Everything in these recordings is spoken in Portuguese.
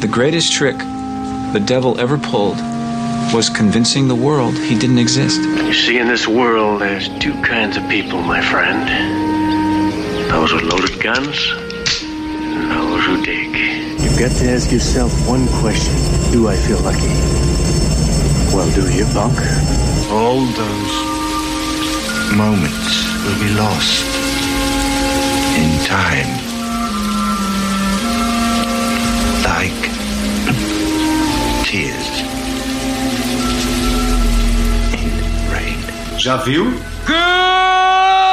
The greatest trick the devil ever pulled was convincing the world he didn't exist. You see, in this world, there's two kinds of people, my friend those with loaded guns and those who dig. You've got to ask yourself one question Do I feel lucky? Well, do you, punk? All those moments will be lost in time like tears in rain. Já viu? Good!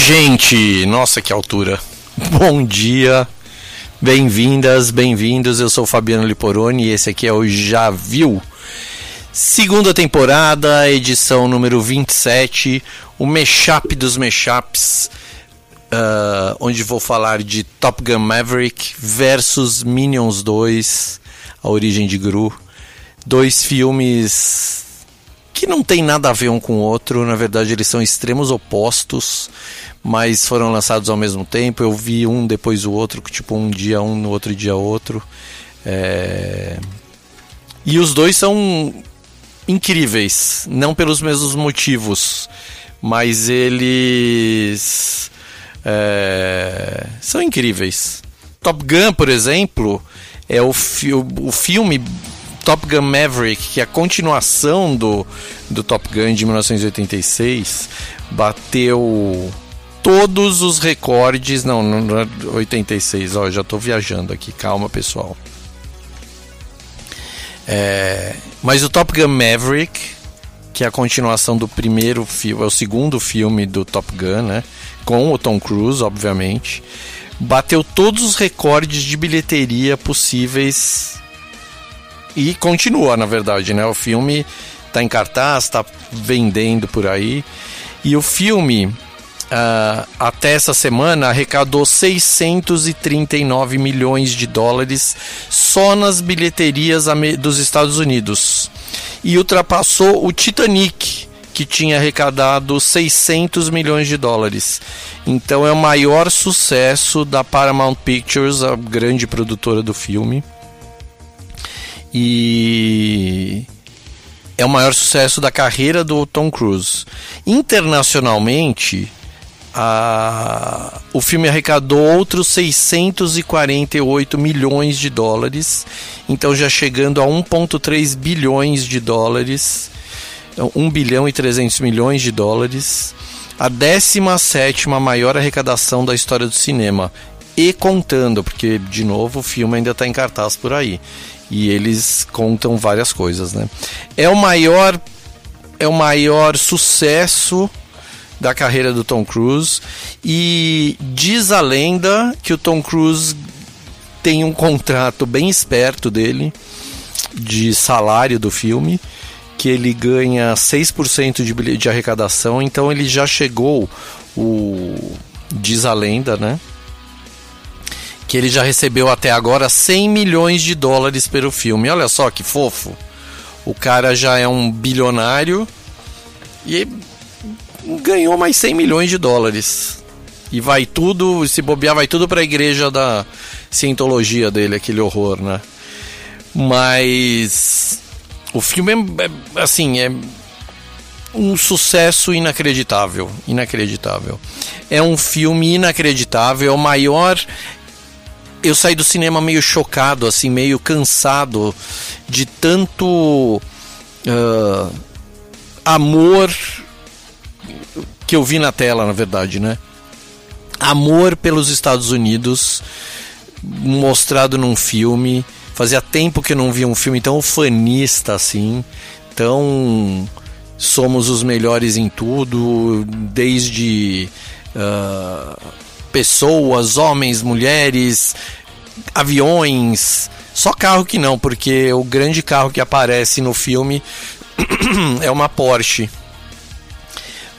Gente! Nossa, que altura! Bom dia, bem-vindas, bem-vindos. Eu sou Fabiano Liporoni e esse aqui é o Já Viu. Segunda temporada, edição número 27, o Meshup dos Meshups, uh, onde vou falar de Top Gun Maverick versus Minions 2, A Origem de Gru. Dois filmes que não tem nada a ver um com o outro, na verdade eles são extremos opostos, mas foram lançados ao mesmo tempo. Eu vi um depois o outro, tipo um dia um, no outro dia outro. É... E os dois são incríveis, não pelos mesmos motivos, mas eles é... são incríveis. Top Gun, por exemplo, é o, fi o filme Top Gun Maverick, que é a continuação do, do Top Gun de 1986, bateu todos os recordes. Não, não é 86, ó, já estou viajando aqui, calma pessoal. É, mas o Top Gun Maverick, que é a continuação do primeiro filme, é o segundo filme do Top Gun, né? Com o Tom Cruise, obviamente. Bateu todos os recordes de bilheteria possíveis e continua, na verdade, né? O filme está em cartaz, está vendendo por aí. E o filme, uh, até essa semana, arrecadou 639 milhões de dólares só nas bilheterias dos Estados Unidos. E ultrapassou o Titanic, que tinha arrecadado 600 milhões de dólares. Então é o maior sucesso da Paramount Pictures, a grande produtora do filme e é o maior sucesso da carreira do Tom Cruise. Internacionalmente, o filme arrecadou outros 648 milhões de dólares, então já chegando a 1,3 bilhões de dólares, 1 bilhão e 300 milhões de dólares, a 17 maior arrecadação da história do cinema. E contando, porque de novo o filme ainda está em cartaz por aí e eles contam várias coisas, né? É o maior é o maior sucesso da carreira do Tom Cruise e diz a lenda que o Tom Cruise tem um contrato bem esperto dele de salário do filme, que ele ganha 6% de, de arrecadação, então ele já chegou o diz a lenda, né? que ele já recebeu até agora 100 milhões de dólares pelo filme. Olha só que fofo. O cara já é um bilionário e ganhou mais 100 milhões de dólares. E vai tudo, se bobear, vai tudo para a igreja da cientologia dele, aquele horror, né? Mas o filme é, é assim, é um sucesso inacreditável, inacreditável. É um filme inacreditável, é o maior eu saí do cinema meio chocado, assim, meio cansado de tanto uh, amor que eu vi na tela, na verdade, né? Amor pelos Estados Unidos mostrado num filme. Fazia tempo que eu não via um filme tão fanista assim, tão somos os melhores em tudo, desde uh, pessoas, homens, mulheres, aviões. Só carro que não, porque o grande carro que aparece no filme é uma Porsche.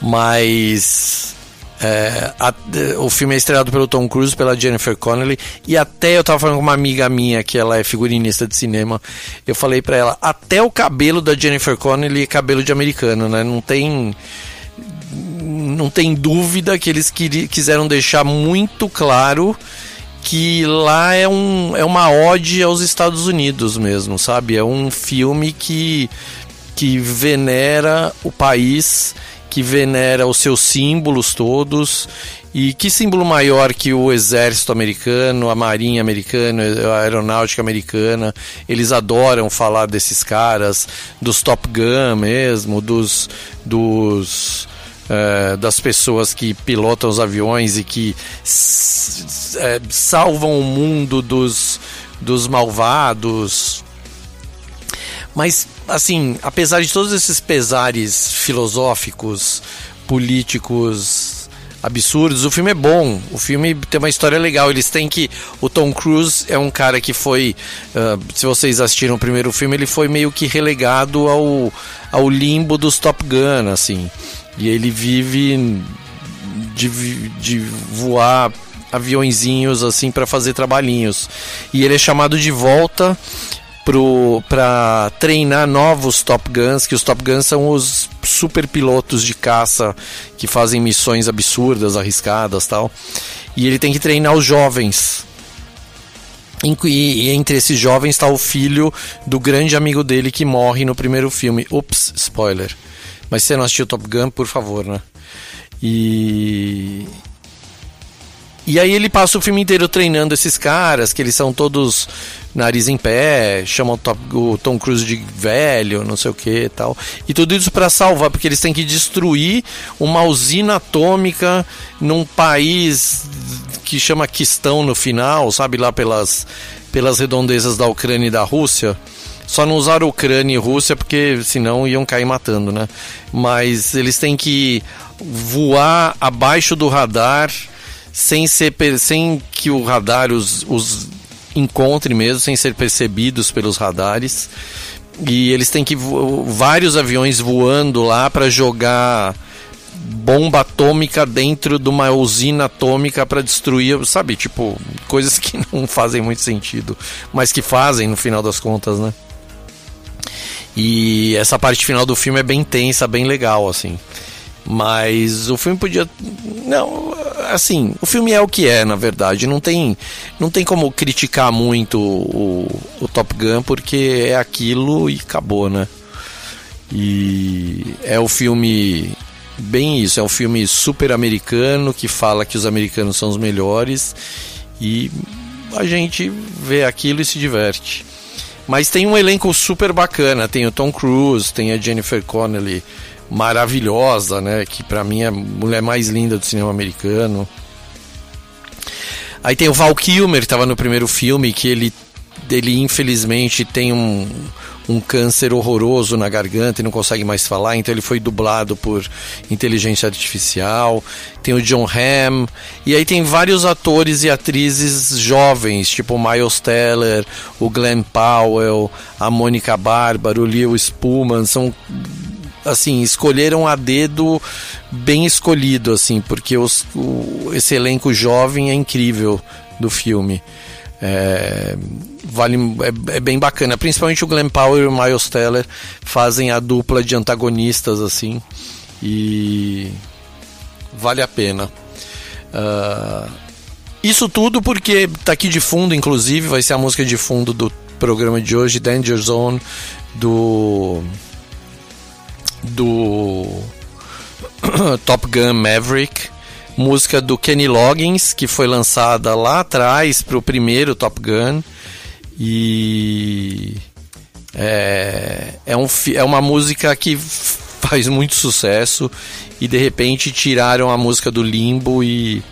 Mas é, a, o filme é estrelado pelo Tom Cruise, pela Jennifer Connelly. E até eu tava falando com uma amiga minha, que ela é figurinista de cinema. Eu falei para ela: até o cabelo da Jennifer Connelly é cabelo de americano, né? Não tem não tem dúvida que eles quiseram deixar muito claro que lá é, um, é uma ode aos Estados Unidos mesmo, sabe? É um filme que, que venera o país, que venera os seus símbolos todos. E que símbolo maior que o exército americano, a marinha americana, a aeronáutica americana? Eles adoram falar desses caras, dos Top Gun mesmo, dos, dos é, das pessoas que pilotam os aviões e que é, salvam o mundo dos, dos malvados. Mas, assim, apesar de todos esses pesares filosóficos, políticos, absurdos. O filme é bom, o filme tem uma história legal. Eles têm que. O Tom Cruise é um cara que foi. Uh, se vocês assistiram o primeiro filme, ele foi meio que relegado ao, ao limbo dos Top Gun, assim. E ele vive de, de voar aviõezinhos assim para fazer trabalhinhos. E ele é chamado de volta para treinar novos Top Guns, que os Top Guns são os super pilotos de caça que fazem missões absurdas, arriscadas tal. E ele tem que treinar os jovens. E entre esses jovens está o filho do grande amigo dele que morre no primeiro filme. Ups, spoiler. Mas se você não assistiu Top Gun, por favor, né? E e aí ele passa o filme inteiro treinando esses caras, que eles são todos nariz em pé, chamam o Tom Cruise de velho, não sei o que e tal. E tudo isso para salvar, porque eles têm que destruir uma usina atômica num país que chama Quistão no final, sabe, lá pelas, pelas redondezas da Ucrânia e da Rússia. Só não usaram Ucrânia e Rússia porque senão iam cair matando, né? Mas eles têm que voar abaixo do radar sem, ser, sem que o radar os, os encontre mesmo, sem ser percebidos pelos radares. E eles têm que vários aviões voando lá para jogar bomba atômica dentro de uma usina atômica para destruir, sabe, tipo, coisas que não fazem muito sentido, mas que fazem no final das contas, né? E essa parte final do filme é bem tensa, bem legal, assim. Mas o filme podia. Não, assim, o filme é o que é, na verdade. Não tem, não tem como criticar muito o, o Top Gun, porque é aquilo e acabou, né? E é o filme. Bem isso, é um filme super americano que fala que os americanos são os melhores e a gente vê aquilo e se diverte. Mas tem um elenco super bacana, tem o Tom Cruise, tem a Jennifer Connelly, maravilhosa, né? Que para mim é a mulher mais linda do cinema americano. Aí tem o Val Kilmer, que estava no primeiro filme, que ele, ele infelizmente tem um, um câncer horroroso na garganta e não consegue mais falar, então ele foi dublado por inteligência artificial. Tem o John Hamm, e aí tem vários atores e atrizes jovens, tipo Miles Teller, o Glenn Powell, a Mônica Bárbara, o Leo Spullman, são assim, escolheram a dedo bem escolhido, assim, porque os, o, esse elenco jovem é incrível do filme. É, vale, é, é, bem bacana, principalmente o Glenn Powell e o Miles Teller fazem a dupla de antagonistas, assim, e vale a pena. Uh, isso tudo porque tá aqui de fundo, inclusive, vai ser a música de fundo do programa de hoje, Danger Zone, do do Top Gun Maverick, música do Kenny Loggins, que foi lançada lá atrás para o primeiro Top Gun. E é, é, um, é uma música que faz muito sucesso e de repente tiraram a música do limbo e,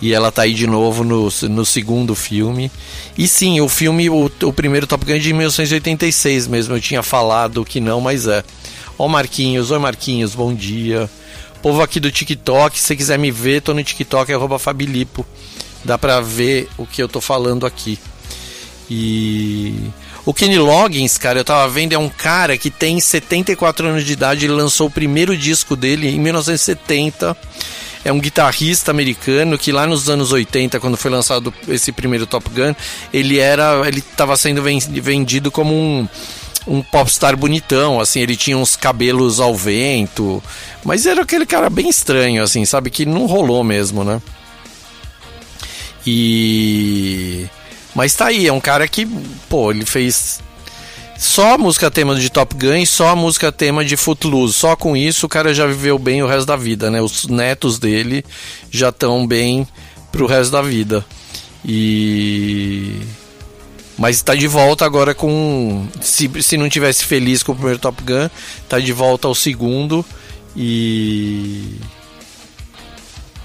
e ela tá aí de novo no, no segundo filme. E sim, o filme, o, o primeiro Top Gun é de 1986 mesmo, eu tinha falado que não, mas é. Ó Marquinhos, oi Marquinhos, bom dia. Povo aqui do TikTok, se quiser me ver, tô no TikTok, é Fabilipo. Dá pra ver o que eu tô falando aqui. E o Kenny Loggins, cara, eu tava vendo, é um cara que tem 74 anos de idade, ele lançou o primeiro disco dele em 1970. É um guitarrista americano que lá nos anos 80, quando foi lançado esse primeiro Top Gun, ele era, ele estava sendo vendido como um um popstar bonitão, assim, ele tinha uns cabelos ao vento, mas era aquele cara bem estranho, assim, sabe, que não rolou mesmo, né? E. Mas tá aí, é um cara que, pô, ele fez só a música tema de Top Gun e só a música tema de Footloose. Só com isso o cara já viveu bem o resto da vida, né? Os netos dele já estão bem pro resto da vida. E mas está de volta agora com. Se, se não tivesse feliz com o primeiro Top Gun, está de volta ao segundo. E.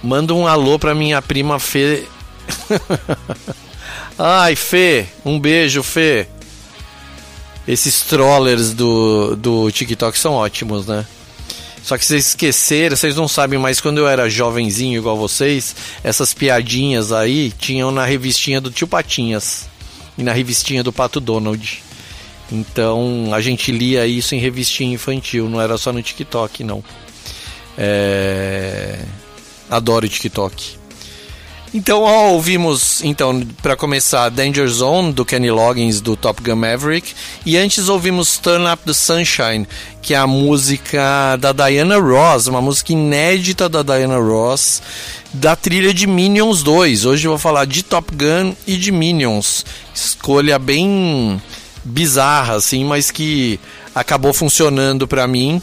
Manda um alô pra minha prima Fê. Ai, Fê, um beijo, Fê. Esses trollers do, do TikTok são ótimos, né? Só que vocês esqueceram, vocês não sabem, mas quando eu era jovenzinho igual vocês, essas piadinhas aí tinham na revistinha do Tio Patinhas e na revistinha do Pato Donald. Então a gente lia isso em revistinha infantil, não era só no TikTok, não. É... Adoro TikTok. Então, ó, ouvimos, então, para começar, Danger Zone, do Kenny Loggins, do Top Gun Maverick. E antes ouvimos Turn Up the Sunshine, que é a música da Diana Ross, uma música inédita da Diana Ross, da trilha de Minions 2. Hoje eu vou falar de Top Gun e de Minions. Escolha bem bizarra, assim, mas que acabou funcionando para mim.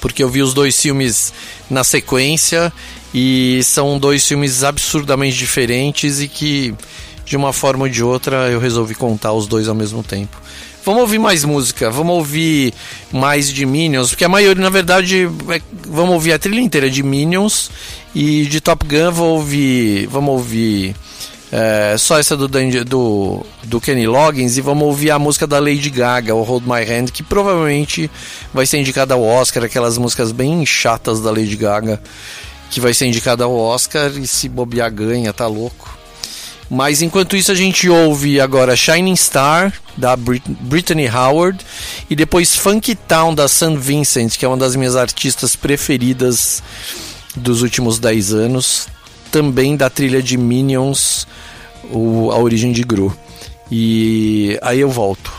Porque eu vi os dois filmes na sequência e são dois filmes absurdamente diferentes e que, de uma forma ou de outra, eu resolvi contar os dois ao mesmo tempo. Vamos ouvir mais música, vamos ouvir mais de Minions, porque a maioria, na verdade, é, vamos ouvir a trilha inteira de Minions e de Top Gun vou ouvir, vamos ouvir é, só essa do, do, do Kenny Loggins e vamos ouvir a música da Lady Gaga, o Hold My Hand, que provavelmente vai ser indicada ao Oscar, aquelas músicas bem chatas da Lady Gaga que vai ser indicada ao Oscar e se bobear ganha, tá louco. Mas enquanto isso a gente ouve agora Shining Star da Brit Brittany Howard e depois Funky Town da St. Vincent, que é uma das minhas artistas preferidas dos últimos 10 anos, também da trilha de Minions, o, a origem de Gru. E aí eu volto.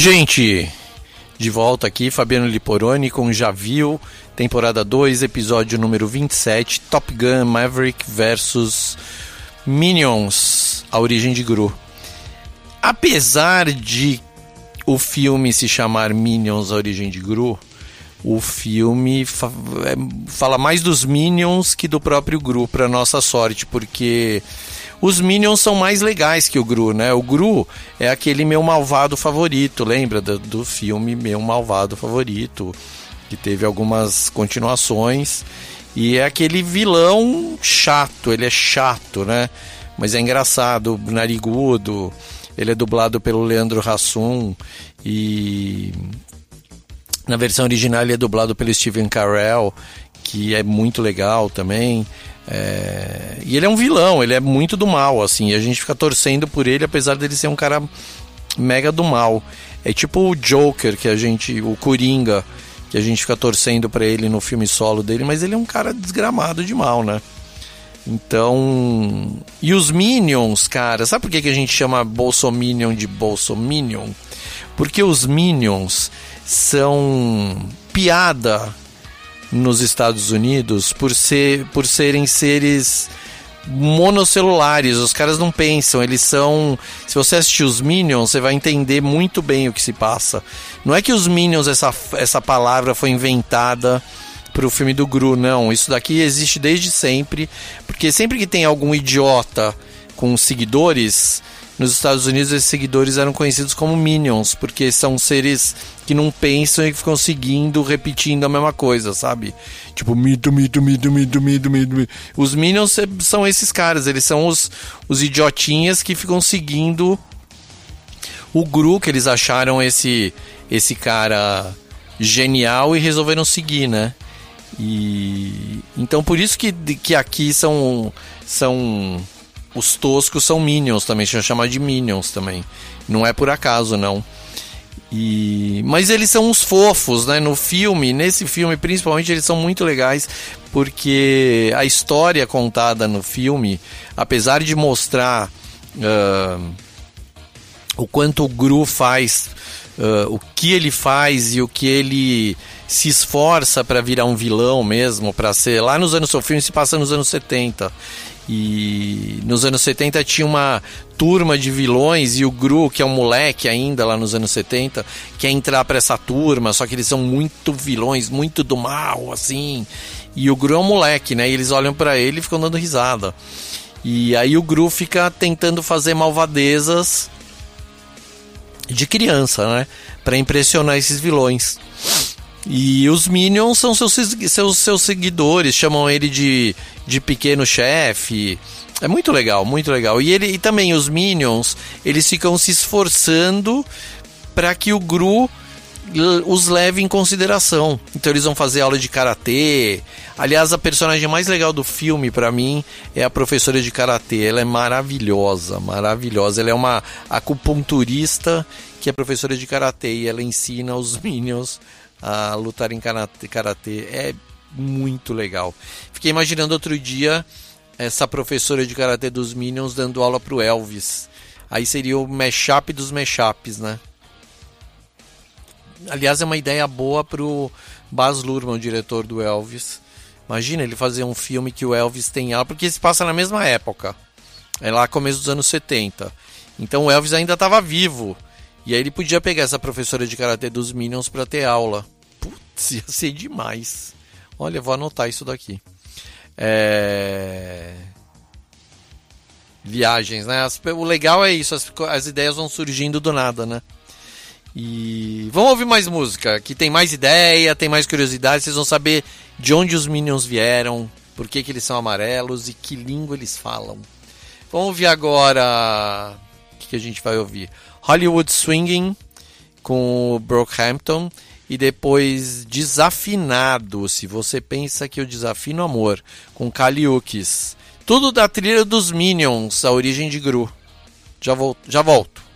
Gente! De volta aqui, Fabiano Liporoni com Já Viu, temporada 2, episódio número 27, Top Gun Maverick versus Minions, a origem de Gru. Apesar de o filme se chamar Minions, a origem de Gru, o filme fa é, fala mais dos Minions que do próprio Gru, para nossa sorte, porque os Minions são mais legais que o Gru, né? O Gru é aquele meu malvado favorito, lembra do, do filme Meu Malvado Favorito, que teve algumas continuações. E é aquele vilão chato, ele é chato, né? Mas é engraçado, narigudo. Ele é dublado pelo Leandro Hassum e na versão original ele é dublado pelo Steven Carell, que é muito legal também. É... E ele é um vilão, ele é muito do mal, assim. E a gente fica torcendo por ele, apesar dele ser um cara mega do mal. É tipo o Joker, que a gente. O Coringa, que a gente fica torcendo para ele no filme solo dele, mas ele é um cara desgramado de mal, né? Então. E os Minions, cara, sabe por que, que a gente chama Bolsominion de Bolsominion? Porque os Minions são piada nos Estados Unidos por, ser, por serem seres monocelulares, os caras não pensam, eles são. Se você assistir os Minions, você vai entender muito bem o que se passa. Não é que os Minions, essa, essa palavra foi inventada para o filme do Gru, não. Isso daqui existe desde sempre, porque sempre que tem algum idiota com seguidores, nos Estados Unidos esses seguidores eram conhecidos como Minions, porque são seres que não pensam e ficam seguindo, repetindo a mesma coisa, sabe? Tipo, mito, mito, mito, mito, mito, mito, mito. Os Minions são esses caras, eles são os, os idiotinhas que ficam seguindo o Gru, que eles acharam esse, esse cara genial e resolveram seguir, né? E então por isso que, que aqui são são os toscos são Minions também, se chamar de Minions também. Não é por acaso, não. E... Mas eles são uns fofos, né? No filme, nesse filme principalmente, eles são muito legais porque a história contada no filme, apesar de mostrar uh, o quanto o Gru faz, uh, o que ele faz e o que ele se esforça para virar um vilão mesmo, para ser lá nos anos o filme se passa nos anos 70 e nos anos 70 tinha uma turma de vilões e o Gru, que é um moleque ainda lá nos anos 70, quer entrar para essa turma, só que eles são muito vilões, muito do mal, assim. E o Gru é um moleque, né? E eles olham para ele e ficam dando risada. E aí o Gru fica tentando fazer malvadezas de criança, né? Para impressionar esses vilões. E os Minions são seus, seus, seus seguidores, chamam ele de, de pequeno chefe. É muito legal, muito legal. E, ele, e também os Minions, eles ficam se esforçando para que o Gru os leve em consideração. Então eles vão fazer aula de karatê. Aliás, a personagem mais legal do filme para mim é a professora de karatê. Ela é maravilhosa, maravilhosa. Ela é uma acupunturista que é professora de karatê e ela ensina os Minions a lutar em karatê. É muito legal. Fiquei imaginando outro dia essa professora de karatê dos Minions dando aula pro Elvis. Aí seria o mashup dos mashups, né? Aliás, é uma ideia boa pro Baz Luhrmann, o diretor do Elvis. Imagina ele fazer um filme que o Elvis tem aula, porque se passa na mesma época. É lá começo dos anos 70. Então o Elvis ainda estava vivo. E aí ele podia pegar essa professora de karatê dos Minions para ter aula. Putz, ia ser demais. Olha, vou anotar isso daqui. É... Viagens, né? As, o legal é isso, as, as ideias vão surgindo do nada, né? E vamos ouvir mais música, que tem mais ideia, tem mais curiosidade, vocês vão saber de onde os Minions vieram, por que, que eles são amarelos e que língua eles falam. Vamos ouvir agora. O que, que a gente vai ouvir? Hollywood Swinging com o Brockhampton e depois Desafinado, se você pensa que eu desafino amor, com Kaliukis. Tudo da trilha dos Minions, a origem de Gru. Já volto. Já volto.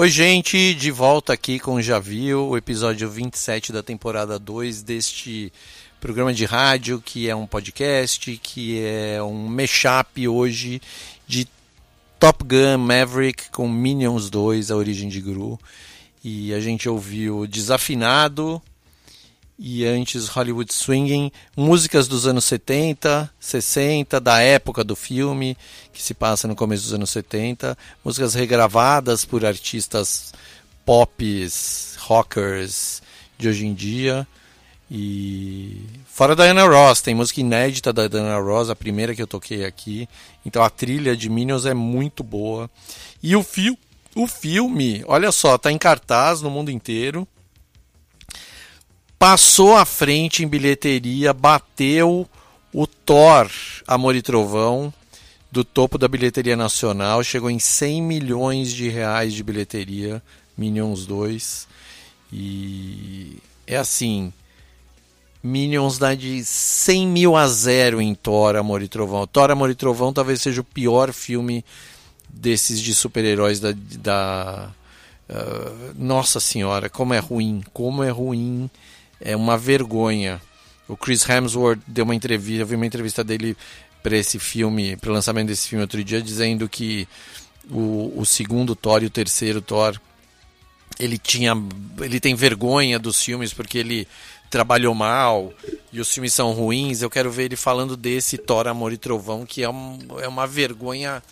Oi, gente, de volta aqui com Já Viu, o episódio 27 da temporada 2 deste programa de rádio, que é um podcast, que é um mashup hoje de Top Gun Maverick com Minions 2, A Origem de Gru. E a gente ouviu Desafinado e antes Hollywood Swinging, músicas dos anos 70, 60, da época do filme, que se passa no começo dos anos 70, músicas regravadas por artistas pop, rockers de hoje em dia. E fora da Diana Ross, tem música inédita da Diana Ross, a primeira que eu toquei aqui. Então a trilha de Minions é muito boa. E o, fi o filme, olha só, tá em cartaz no mundo inteiro passou à frente em bilheteria, bateu o Thor Amor e Trovão do topo da bilheteria nacional, chegou em 100 milhões de reais de bilheteria, Minions 2. E é assim, Minions dá de 100 mil a zero em Thor Amor e Trovão. Thor Amor e Trovão talvez seja o pior filme desses de super-heróis da, da ah, nossa senhora, como é ruim, como é ruim, é uma vergonha. O Chris Hemsworth deu uma entrevista, eu vi uma entrevista dele para esse filme, para o lançamento desse filme outro dia, dizendo que o, o segundo Thor e o terceiro Thor, ele tinha, ele tem vergonha dos filmes porque ele trabalhou mal e os filmes são ruins. Eu quero ver ele falando desse Thor, Amor e Trovão, que é, um, é uma vergonha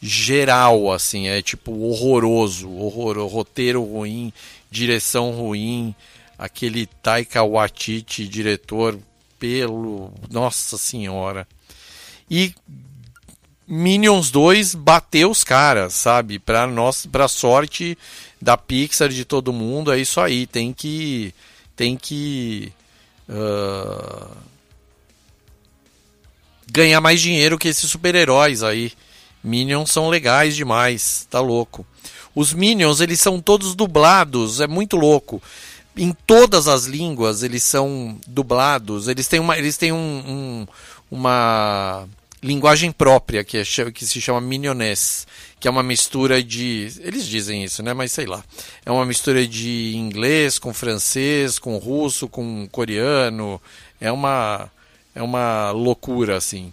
geral, assim, é tipo horroroso, horror, roteiro ruim, direção ruim, aquele Taika Waititi, diretor, pelo, nossa senhora. E Minions 2 bateu os caras, sabe? Pra, nós, pra sorte da Pixar de todo mundo, é isso aí. Tem que. Tem que. Uh, ganhar mais dinheiro que esses super-heróis aí. Minions são legais demais, tá louco. Os Minions, eles são todos dublados, é muito louco. Em todas as línguas eles são dublados, eles têm uma, eles têm um, um, uma linguagem própria que, é, que se chama Minionese, que é uma mistura de. Eles dizem isso, né? Mas sei lá. É uma mistura de inglês com francês, com russo, com coreano. É uma, é uma loucura, assim.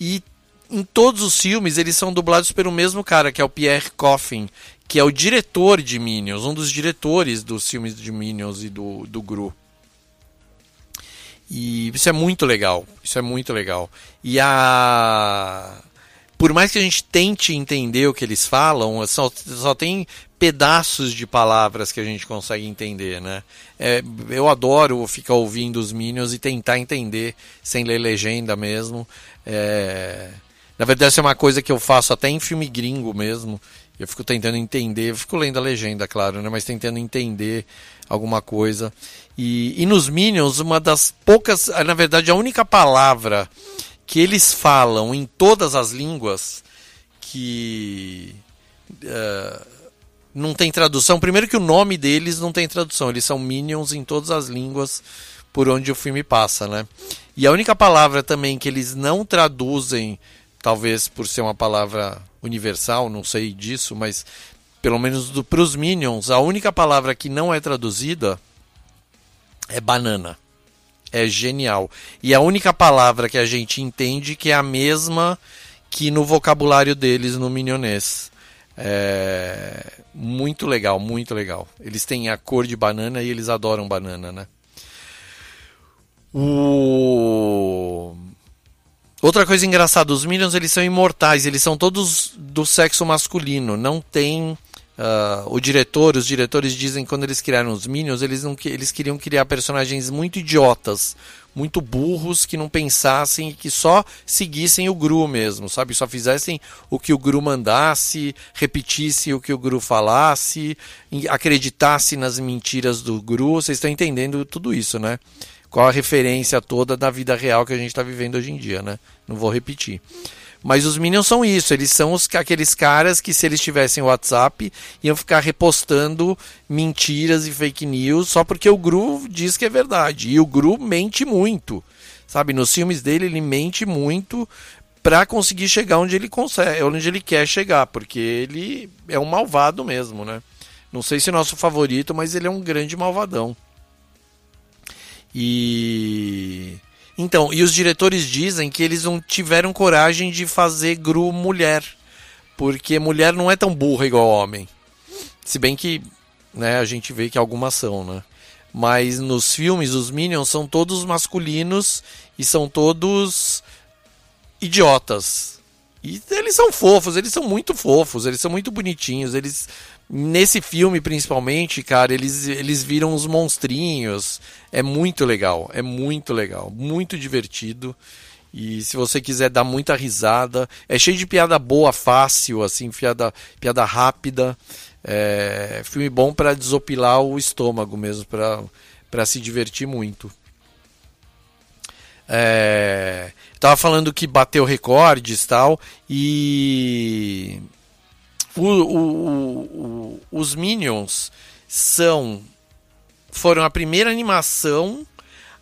E em todos os filmes eles são dublados pelo mesmo cara, que é o Pierre Coffin, que é o diretor de Minions, um dos diretores dos filmes de Minions e do, do Gru. E isso é muito legal, isso é muito legal. E a por mais que a gente tente entender o que eles falam, só, só tem pedaços de palavras que a gente consegue entender, né? É, eu adoro ficar ouvindo os Minions e tentar entender sem ler legenda mesmo. É, na verdade, isso é uma coisa que eu faço até em filme gringo mesmo. Eu fico tentando entender, eu fico lendo a legenda, claro, né? Mas tentando entender alguma coisa. E, e nos Minions, uma das poucas, na verdade, a única palavra que eles falam em todas as línguas que uh, não tem tradução. Primeiro que o nome deles não tem tradução, eles são Minions em todas as línguas por onde o filme passa, né? E a única palavra também que eles não traduzem talvez por ser uma palavra universal, não sei disso, mas pelo menos para os Minions, a única palavra que não é traduzida é banana. É genial. E a única palavra que a gente entende que é a mesma que no vocabulário deles no minionês. É muito legal, muito legal. Eles têm a cor de banana e eles adoram banana, né? O Outra coisa engraçada, os Minions eles são imortais, eles são todos do sexo masculino, não tem Uh, o diretor, os diretores dizem que quando eles criaram os Minions, eles, não, eles queriam criar personagens muito idiotas, muito burros, que não pensassem, que só seguissem o Gru mesmo, sabe? Só fizessem o que o Gru mandasse, repetisse o que o Gru falasse, acreditasse nas mentiras do Gru. Vocês estão entendendo tudo isso, né? Qual a referência toda da vida real que a gente está vivendo hoje em dia, né? Não vou repetir. Mas os Minions são isso, eles são os, aqueles caras que, se eles tivessem WhatsApp, iam ficar repostando mentiras e fake news só porque o Gru diz que é verdade. E o Gru mente muito. Sabe, nos filmes dele ele mente muito para conseguir chegar onde ele consegue, onde ele quer chegar, porque ele é um malvado mesmo, né? Não sei se é nosso favorito, mas ele é um grande malvadão. E então, e os diretores dizem que eles não tiveram coragem de fazer Gru mulher, porque mulher não é tão burra igual homem. Se bem que, né, a gente vê que algumas são, né? Mas nos filmes os Minions são todos masculinos e são todos idiotas. E eles são fofos, eles são muito fofos, eles são muito bonitinhos, eles Nesse filme, principalmente, cara, eles, eles viram os monstrinhos. É muito legal, é muito legal, muito divertido. E se você quiser dar muita risada, é cheio de piada boa, fácil, assim, piada, piada rápida. É filme bom para desopilar o estômago mesmo, para se divertir muito. É, tava falando que bateu recordes tal e o, o, o, os Minions são foram a primeira animação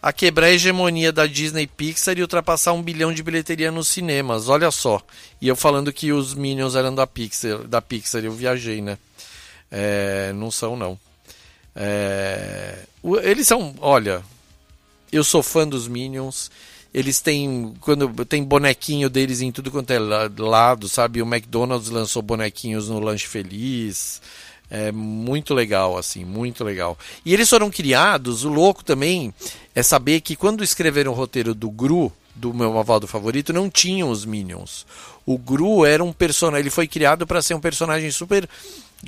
a quebrar a hegemonia da Disney Pixar e ultrapassar um bilhão de bilheteria nos cinemas. Olha só. E eu falando que os Minions eram da Pixar, da Pixar, eu viajei, né? É, não são, não. É, eles são, olha, eu sou fã dos Minions. Eles têm quando tem bonequinho deles em tudo quanto é la- lado, sabe? O McDonald's lançou bonequinhos no Lanche Feliz. É muito legal, assim, muito legal. E eles foram criados, o louco também é saber que quando escreveram o roteiro do Gru, do meu Mavaldo favorito, não tinham os Minions. O Gru era um personagem, ele foi criado para ser um personagem super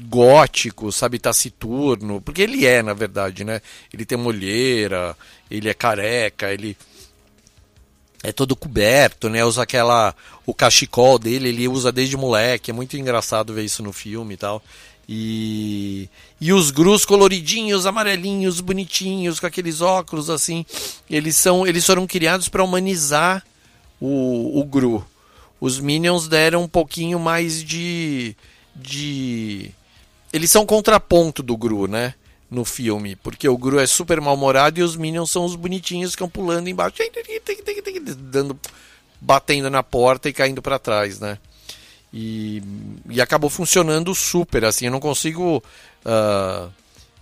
gótico, sabe, taciturno, porque ele é, na verdade, né? Ele tem uma olheira, ele é careca, ele é todo coberto, né? Usa aquela o cachecol dele, ele usa desde moleque, é muito engraçado ver isso no filme e tal. E e os grus coloridinhos, amarelinhos, bonitinhos, com aqueles óculos assim, eles são eles foram criados para humanizar o, o Gru. Os Minions deram um pouquinho mais de de eles são contraponto do Gru, né? No filme, porque o Gru é super mal-humorado e os Minions são os bonitinhos que ficam pulando embaixo, dando, batendo na porta e caindo para trás, né? E, e acabou funcionando super, assim, eu não consigo ah,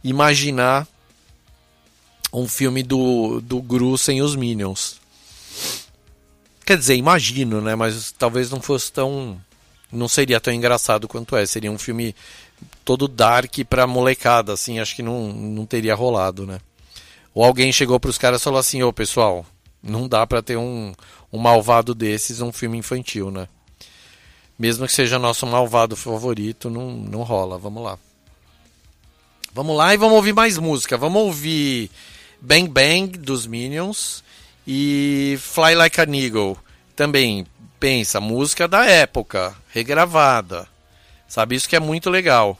imaginar um filme do, do Gru sem os Minions. Quer dizer, imagino, né? Mas talvez não fosse tão. Não seria tão engraçado quanto é. Seria um filme todo dark pra molecada, assim. Acho que não, não teria rolado, né? Ou alguém chegou pros caras e falou assim: Ô pessoal, não dá pra ter um, um malvado desses num filme infantil, né? Mesmo que seja nosso malvado favorito, não, não rola. Vamos lá. Vamos lá e vamos ouvir mais música. Vamos ouvir Bang Bang dos Minions e Fly Like an Eagle. Também, pensa, música da época, regravada. Sabe, isso que é muito legal.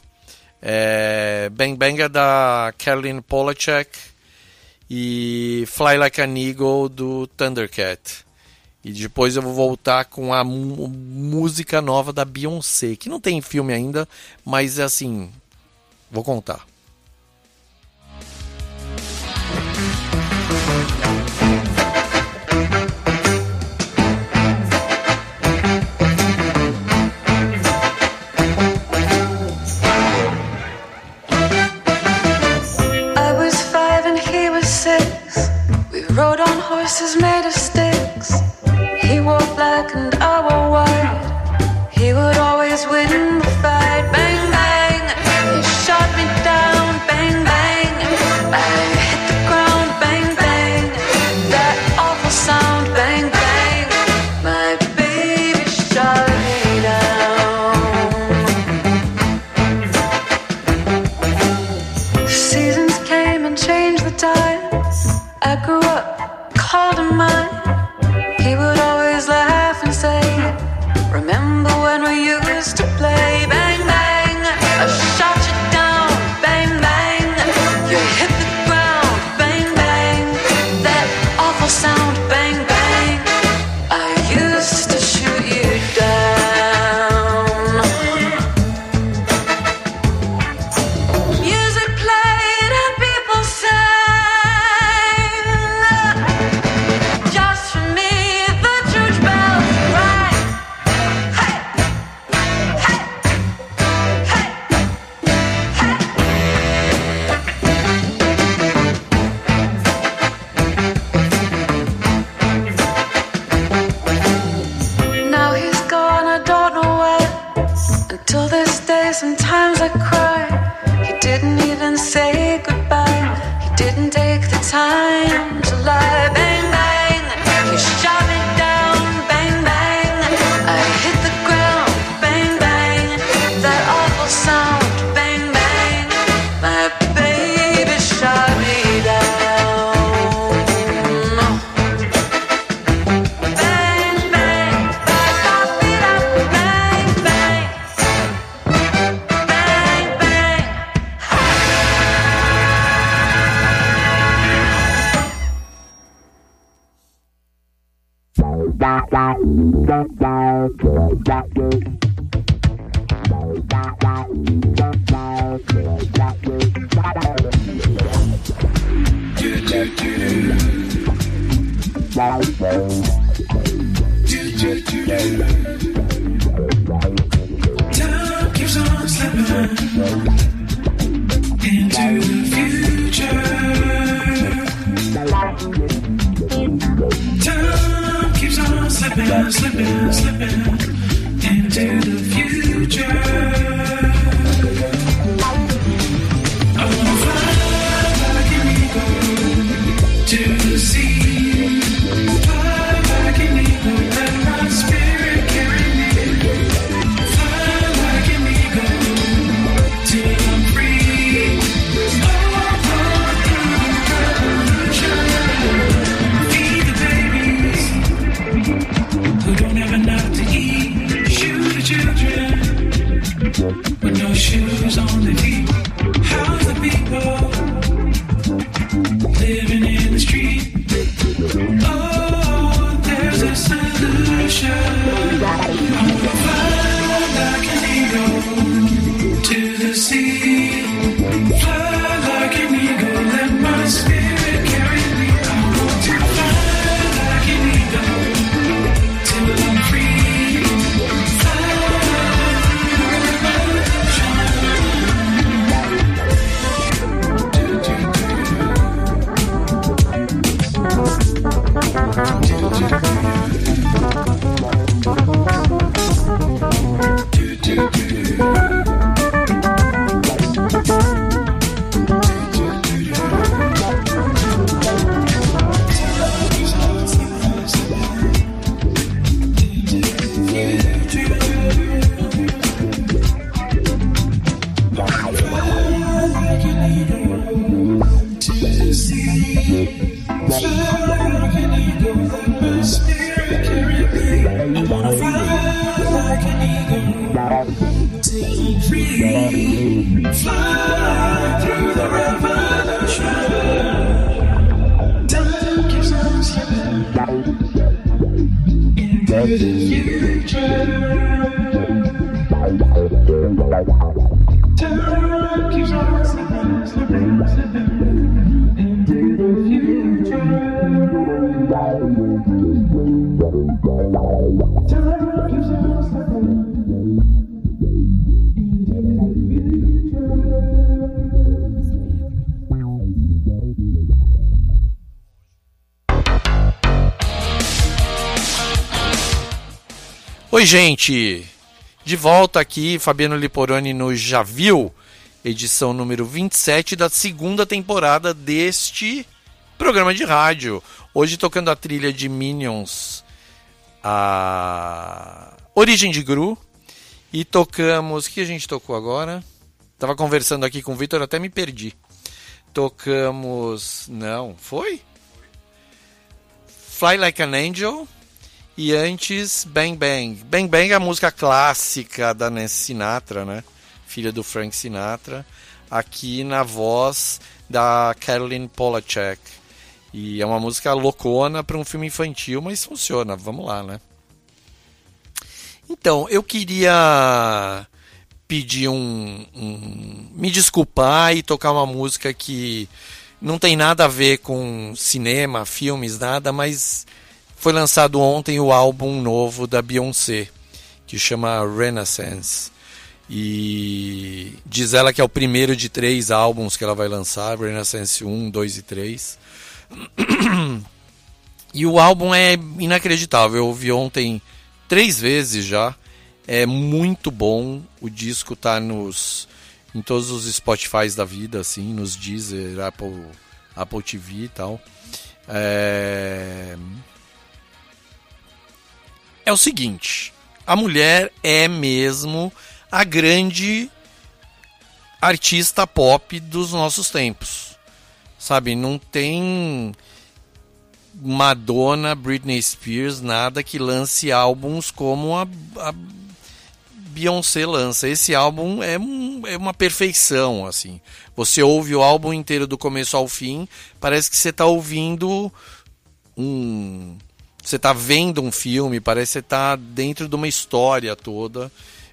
É, Bang Bang é da Caroline Polachek e Fly Like an Eagle do Thundercat. E depois eu vou voltar com a música nova da Beyoncé, que não tem filme ainda, mas é assim, vou contar. Horses made of sticks. He wore black and I wore white. He would always win 잘 Oi, gente! De volta aqui, Fabiano Liporoni no Já Viu, edição número 27 da segunda temporada deste programa de rádio. Hoje tocando a trilha de Minions, a Origem de Gru, e tocamos. O que a gente tocou agora? Tava conversando aqui com o Vitor, até me perdi. Tocamos. Não, foi? Fly Like an Angel. E antes, Bang Bang. Bang Bang é a música clássica da Nancy Sinatra, né? Filha do Frank Sinatra. Aqui na voz da Caroline Polachek. E é uma música loucona para um filme infantil, mas funciona. Vamos lá, né? Então, eu queria pedir um, um, me desculpar e tocar uma música que não tem nada a ver com cinema, filmes, nada, mas foi lançado ontem o álbum novo da Beyoncé, que chama Renaissance. E diz ela que é o primeiro de três álbuns que ela vai lançar, Renaissance 1, 2 e 3. E o álbum é inacreditável. Eu ouvi ontem três vezes já. É muito bom. O disco tá nos em todos os Spotify da vida, assim, nos Deezer, Apple, Apple TV e tal. É... é o seguinte: a mulher é mesmo a grande artista pop dos nossos tempos. Sabe, não tem Madonna, Britney Spears, nada que lance álbuns como a, a Beyoncé lança. Esse álbum é, um, é uma perfeição, assim. Você ouve o álbum inteiro do começo ao fim, parece que você está ouvindo um... Você está vendo um filme, parece que você está dentro de uma história toda.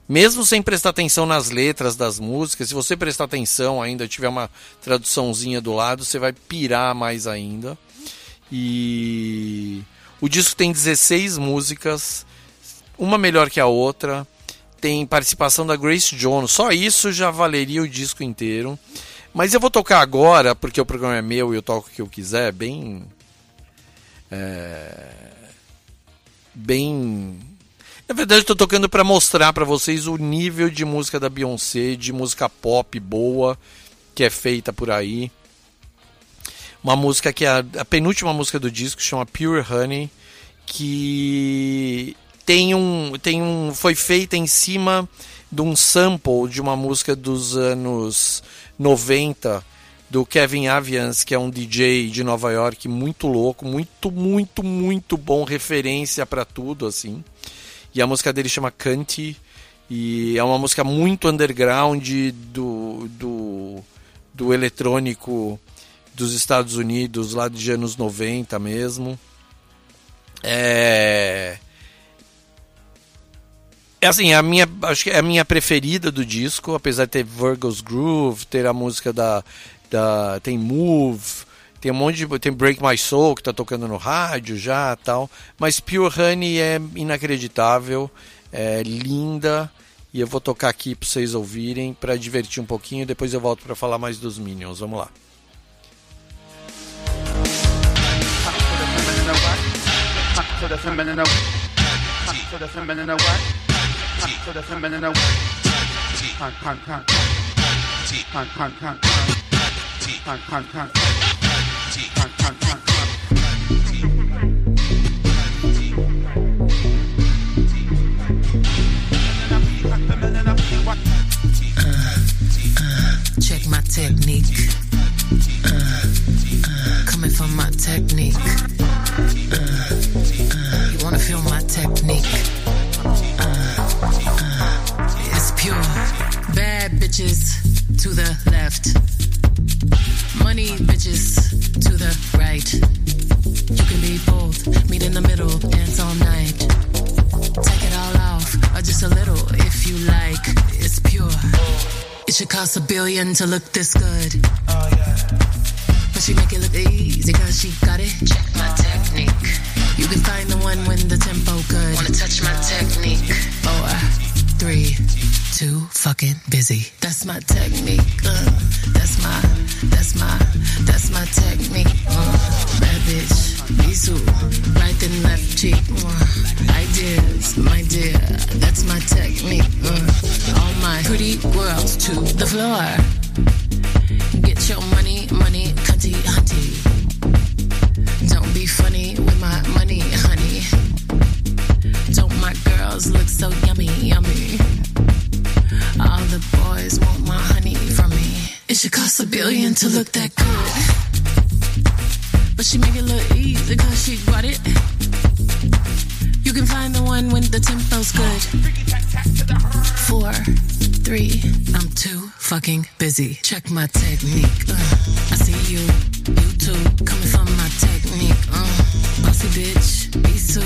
Mesmo sem prestar atenção nas letras das músicas, se você prestar atenção ainda, tiver uma traduçãozinha do lado, você vai pirar mais ainda. E o disco tem 16 músicas, uma melhor que a outra. Tem participação da Grace Jones, só isso já valeria o disco inteiro. Mas eu vou tocar agora, porque o programa é meu e eu toco o que eu quiser, bem. É, bem. Na verdade, estou tocando para mostrar para vocês o nível de música da Beyoncé, de música pop boa que é feita por aí. Uma música que é a, a penúltima música do disco, chama Pure Honey, que tem um, tem um, foi feita em cima de um sample de uma música dos anos 90 do Kevin Avians, que é um DJ de Nova York muito louco, muito, muito, muito bom, referência para tudo assim. E a música dele chama Cante e é uma música muito underground do, do, do eletrônico dos Estados Unidos, lá de anos 90 mesmo. É. É assim, a minha, acho que é a minha preferida do disco, apesar de ter Virgo's Groove, ter a música da, da tem Move, tem um monte de tem Break My Soul que tá tocando no rádio já, tal, mas Pure Honey é inacreditável, é linda e eu vou tocar aqui para vocês ouvirem para divertir um pouquinho, depois eu volto para falar mais dos Minions. Vamos lá. feminine Check my technique. Coming from my technique. You wanna feel my technique? It's pure. Bad bitches to the left. Money bitches to the right. You can be both. Meet in the middle, dance all night. Take it all off, or just a little if you like. It's pure. It should cost a billion to look this good. Oh, yeah. But she make it look easy cause she got it. Check my technique. You can find the one when the tempo good. Wanna touch my technique? Four, three, two, fucking busy. That's my technique. Uh, that's my, that's my, that's my technique. Uh, bad bitch, Bisu, right and left cheek. Uh, ideas, my dear, that's my technique. Uh, all my pretty girls to the floor. Get your money, money, cunty, hunty. Don't be funny with my money, honey. Don't my girls look so yummy, yummy? All the boys want my honey from me. It should cost a billion to look that good. But she make it look easy cause she got it. You can find the one when the tempo's good. Four, three, I'm too fucking busy. Check my technique. Uh, I see you, you too, coming from my technique. Uh, bossy bitch, be so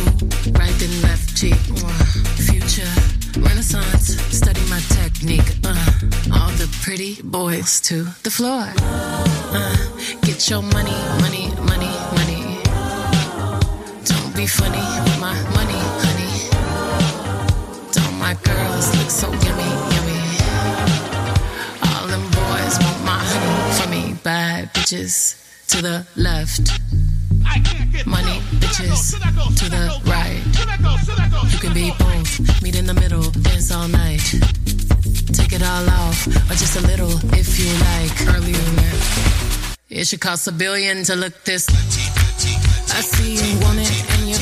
right then left cheek. Uh, future, renaissance, study my technique. Uh, all the pretty boys to the floor. Uh, get your money, money, money, money. Don't be funny with my money, honey. Don't my girls look so yummy, yummy? All them boys want my honey from me. Bad bitches to the left. Money bitches to the right. You can be both. Meet in the middle, dance all night. Take it all off, or just a little if you like. Earlier, it should cost a billion to look this. I see you want it and you're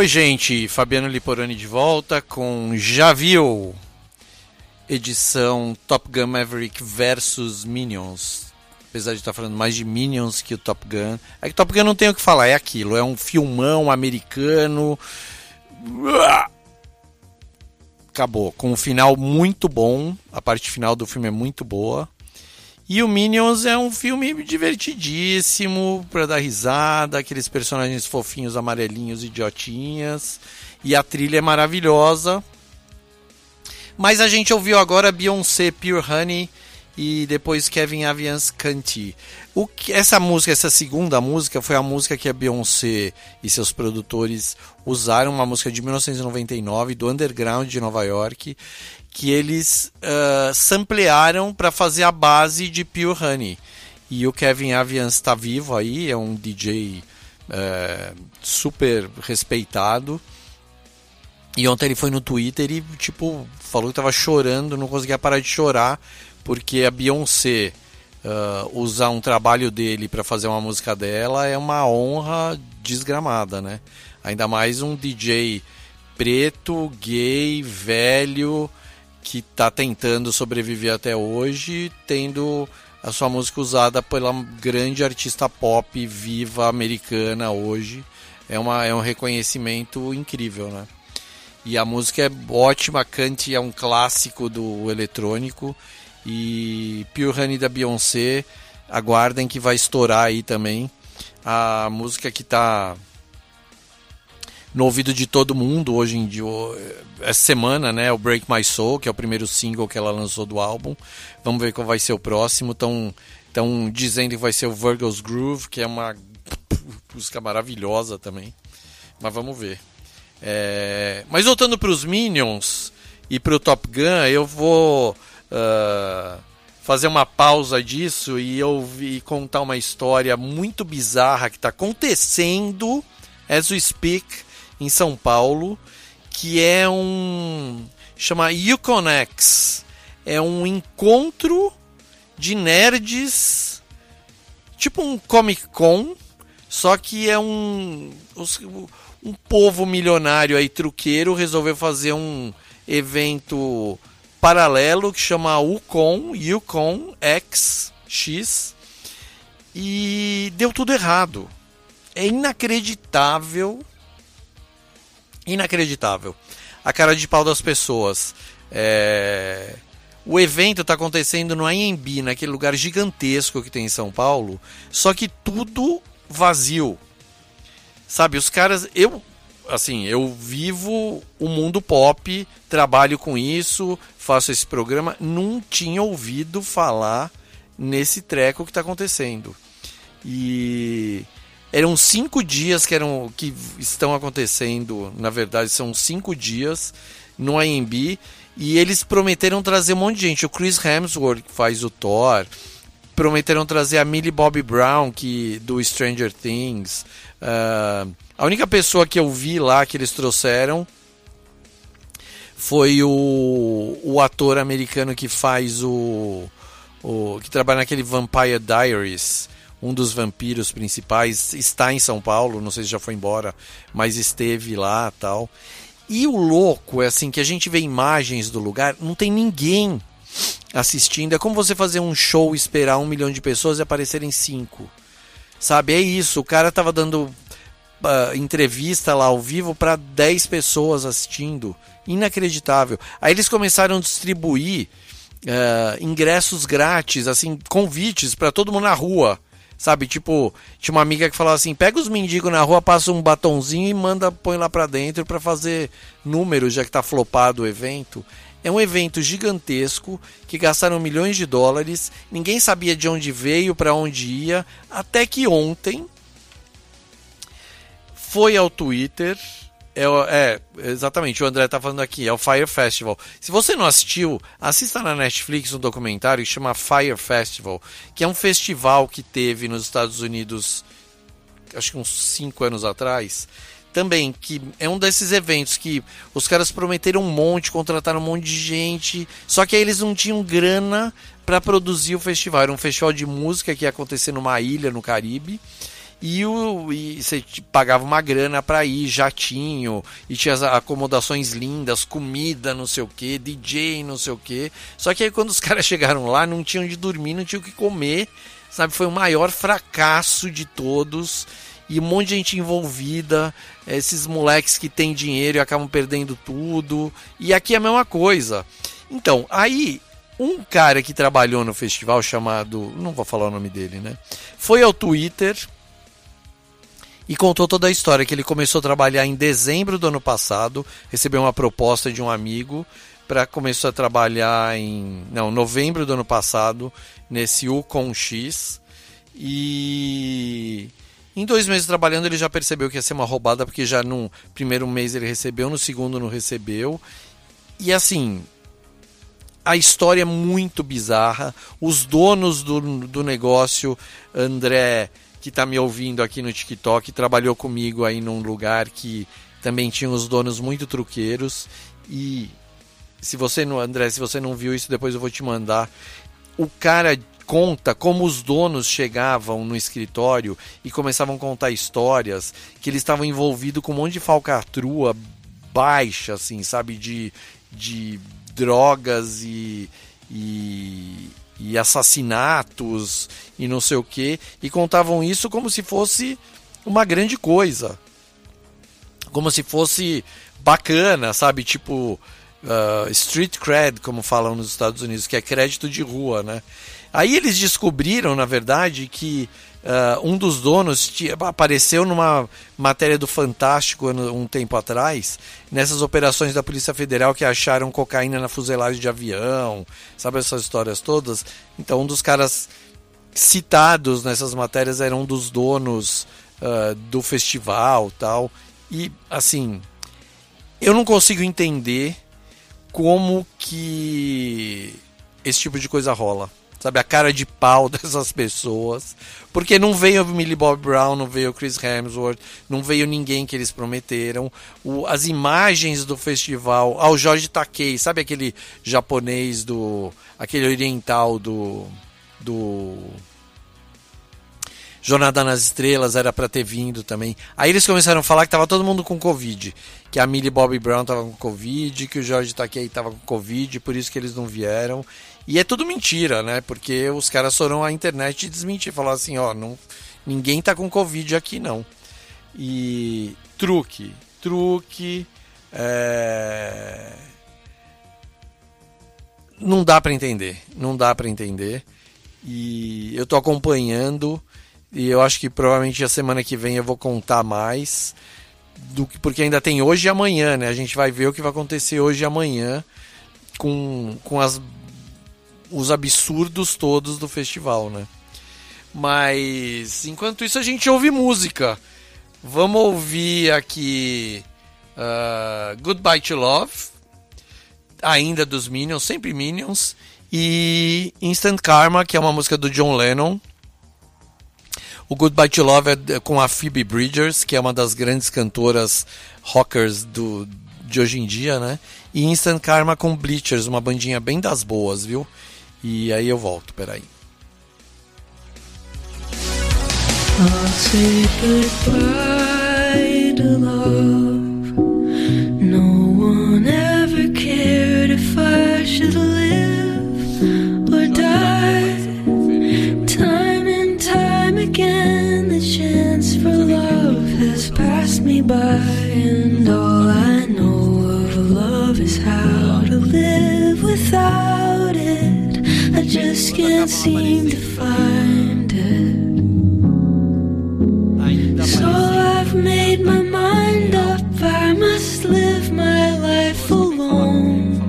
Oi, gente, Fabiano Liporani de volta com Já Viu, edição Top Gun Maverick versus Minions. Apesar de estar falando mais de Minions que o Top Gun. É que Top Gun não tem o que falar, é aquilo, é um filmão americano. Acabou, com um final muito bom, a parte final do filme é muito boa. E o Minions é um filme divertidíssimo para dar risada, aqueles personagens fofinhos, amarelinhos, idiotinhas. E a trilha é maravilhosa. Mas a gente ouviu agora Beyoncé Pure Honey e depois Kevin Avians Canty. O que essa música, essa segunda música foi a música que a Beyoncé e seus produtores usaram, uma música de 1999 do underground de Nova York, que eles uh, samplearam para fazer a base de Pure Honey. E o Kevin Avians está vivo aí, é um DJ uh, super respeitado. E ontem ele foi no Twitter e tipo falou que estava chorando, não conseguia parar de chorar porque a Beyoncé uh, usar um trabalho dele para fazer uma música dela é uma honra desgramada, né? Ainda mais um DJ preto, gay, velho, que tá tentando sobreviver até hoje, tendo a sua música usada pela grande artista pop viva americana hoje. É, uma, é um reconhecimento incrível, né? E a música é ótima, Cante é um clássico do eletrônico. E Pure Honey da Beyoncé, aguardem que vai estourar aí também. A música que tá no ouvido de todo mundo hoje em dia, essa semana, né? O Break My Soul, que é o primeiro single que ela lançou do álbum. Vamos ver qual vai ser o próximo. Estão tão dizendo que vai ser o Virgo's Groove, que é uma música maravilhosa também. Mas vamos ver. É... Mas voltando para os Minions e para o Top Gun, eu vou uh, fazer uma pausa disso e eu vi contar uma história muito bizarra que está acontecendo as we speak em São Paulo, que é um chama Uconex. É um encontro de nerds, tipo um Comic Con, só que é um um povo milionário aí truqueiro resolveu fazer um evento paralelo que chama Ucon, Ucon X X e deu tudo errado. É inacreditável inacreditável. A cara de pau das pessoas. É... O evento está acontecendo no AMB, naquele lugar gigantesco que tem em São Paulo, só que tudo vazio. Sabe, os caras. Eu, assim, eu vivo o mundo pop, trabalho com isso, faço esse programa, não tinha ouvido falar nesse treco que está acontecendo. E eram cinco dias que eram que estão acontecendo, na verdade são cinco dias no AMB e eles prometeram trazer um monte de gente. O Chris Hemsworth que faz o Thor, prometeram trazer a Millie Bobby Brown que do Stranger Things. Uh, a única pessoa que eu vi lá que eles trouxeram foi o, o ator americano que faz o, o que trabalha naquele Vampire Diaries um dos vampiros principais, está em São Paulo, não sei se já foi embora, mas esteve lá tal. E o louco é assim que a gente vê imagens do lugar, não tem ninguém assistindo. É como você fazer um show, esperar um milhão de pessoas e aparecerem cinco. Sabe? É isso. O cara tava dando uh, entrevista lá ao vivo para 10 pessoas assistindo. Inacreditável. Aí eles começaram a distribuir uh, ingressos grátis, assim, convites para todo mundo na rua. Sabe, tipo, tinha uma amiga que falava assim: pega os mendigos na rua, passa um batonzinho e manda, põe lá pra dentro para fazer números, já que tá flopado o evento. É um evento gigantesco que gastaram milhões de dólares, ninguém sabia de onde veio, para onde ia, até que ontem foi ao Twitter é, é, exatamente, o André tá falando aqui, é o Fire Festival. Se você não assistiu, assista na Netflix um documentário que chama Fire Festival, que é um festival que teve nos Estados Unidos, acho que uns 5 anos atrás, também, que é um desses eventos que os caras prometeram um monte, contrataram um monte de gente, só que aí eles não tinham grana para produzir o festival. Era um festival de música que ia acontecer numa ilha no Caribe e, o, e você pagava uma grana para ir, jatinho, e tinha as acomodações lindas, comida, não sei o que, DJ, não sei o que. Só que aí quando os caras chegaram lá, não tinham de dormir, não tinham o que comer, sabe? Foi o maior fracasso de todos. E um monte de gente envolvida, esses moleques que têm dinheiro e acabam perdendo tudo. E aqui é a mesma coisa. Então, aí um cara que trabalhou no festival chamado, não vou falar o nome dele, né? Foi ao Twitter e contou toda a história que ele começou a trabalhar em dezembro do ano passado, recebeu uma proposta de um amigo para começar a trabalhar em não novembro do ano passado nesse Ucon X e em dois meses trabalhando ele já percebeu que ia ser uma roubada porque já no primeiro mês ele recebeu, no segundo não recebeu e assim a história é muito bizarra. Os donos do, do negócio, André que está me ouvindo aqui no TikTok, trabalhou comigo aí num lugar que também tinha os donos muito truqueiros. E se você não, André, se você não viu isso, depois eu vou te mandar. O cara conta como os donos chegavam no escritório e começavam a contar histórias que eles estavam envolvidos com um monte de falcatrua, baixa, assim, sabe? De, de drogas e, e, e assassinatos e não sei o que. E contavam isso como se fosse uma grande coisa. Como se fosse bacana, sabe? Tipo, uh, street cred, como falam nos Estados Unidos, que é crédito de rua, né? Aí eles descobriram, na verdade, que uh, um dos donos apareceu numa matéria do Fantástico um tempo atrás, nessas operações da Polícia Federal que acharam cocaína na fuselagem de avião, sabe essas histórias todas? Então, um dos caras citados nessas matérias era um dos donos uh, do festival tal. E, assim, eu não consigo entender como que esse tipo de coisa rola. Sabe, a cara de pau dessas pessoas. Porque não veio o Millie Bob Brown, não veio o Chris Hemsworth, não veio ninguém que eles prometeram. O, as imagens do festival. Ah, o Jorge Takei, sabe aquele japonês do. aquele oriental do. do. Jornada nas Estrelas era para ter vindo também. Aí eles começaram a falar que tava todo mundo com Covid. Que a Millie Bobby Brown tava com Covid, que o Jorge Takei tava com Covid, por isso que eles não vieram. E é tudo mentira, né? Porque os caras foram à internet e desmentir, falaram assim, ó, não, ninguém tá com Covid aqui não. E truque, truque, é... não dá para entender, não dá para entender. E eu tô acompanhando e eu acho que provavelmente a semana que vem eu vou contar mais do que porque ainda tem hoje e amanhã, né? A gente vai ver o que vai acontecer hoje e amanhã com, com as, os absurdos todos do festival, né? Mas enquanto isso a gente ouve música. Vamos ouvir aqui uh, Goodbye to Love, ainda dos Minions, sempre Minions, e Instant Karma, que é uma música do John Lennon. O Goodbye to Love é com a Phoebe Bridgers, que é uma das grandes cantoras rockers do, de hoje em dia, né? E Instant Karma com Bleachers, uma bandinha bem das boas, viu? E aí eu volto, peraí. I'll say goodbye to love. No one ever cared if I should live or die. Time and time again, the chance for love has passed me by, and all I know of love is how to live without just can't seem to find it. So I've made my mind up, I must live my life alone.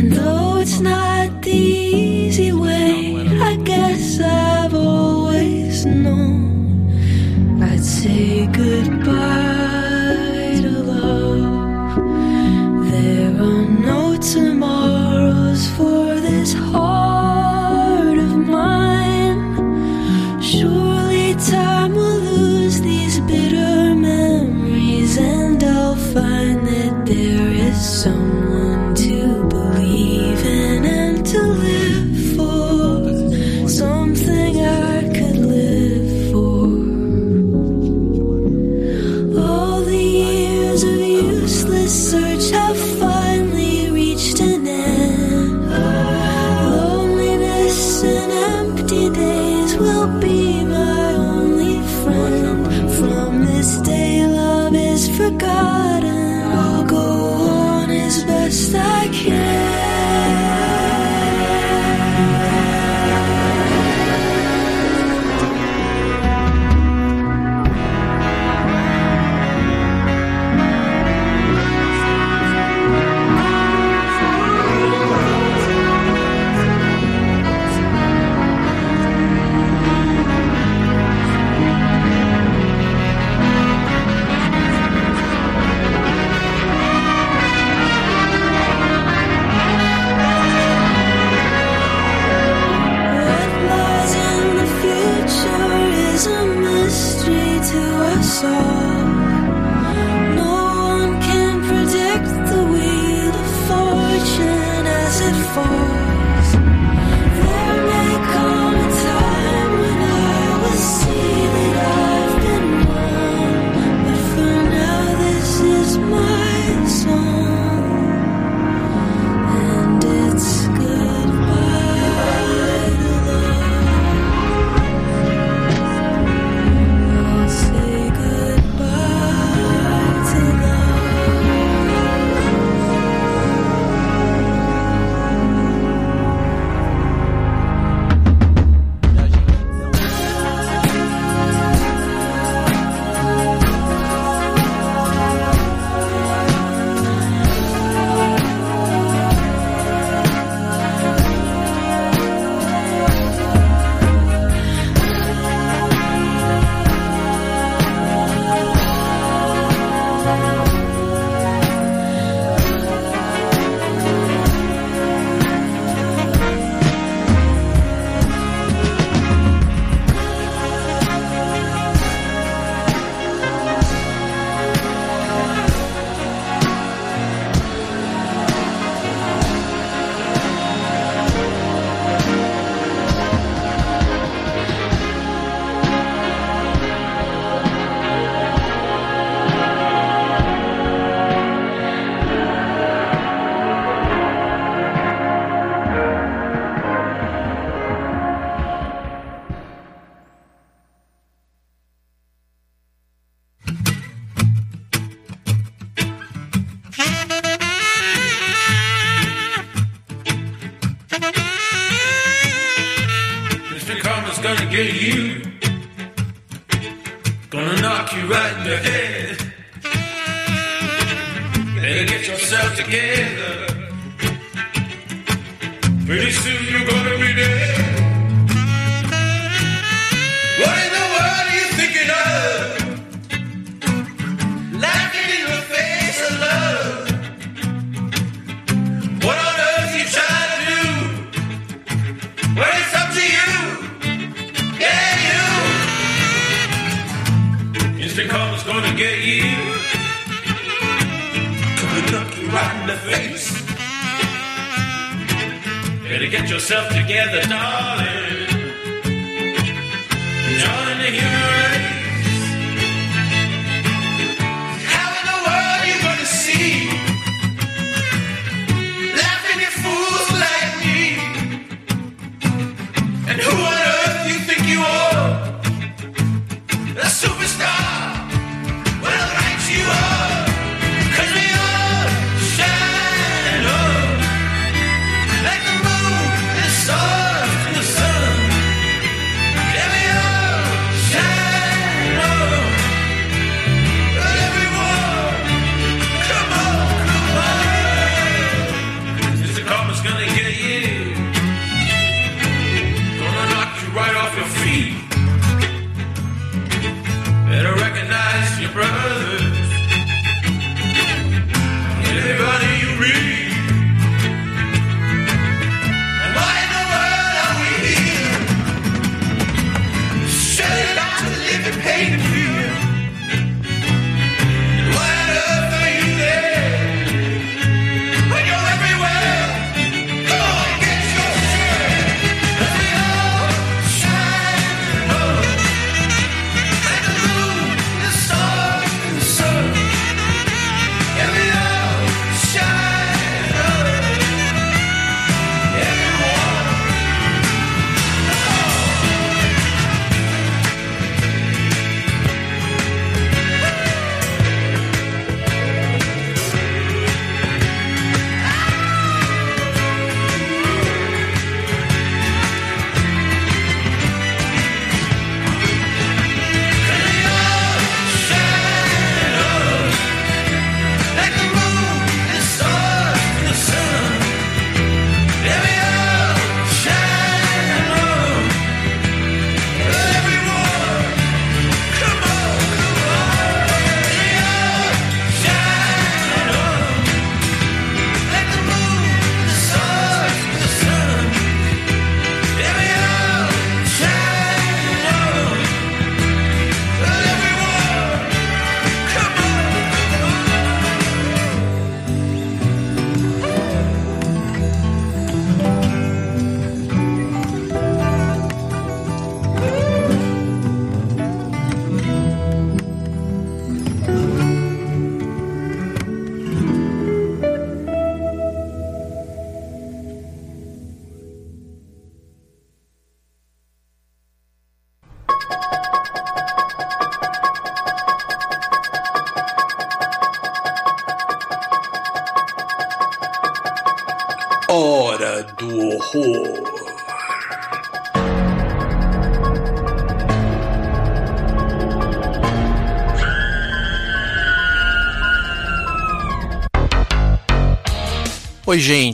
And though it's not the easy way, I guess I've always known I'd say goodbye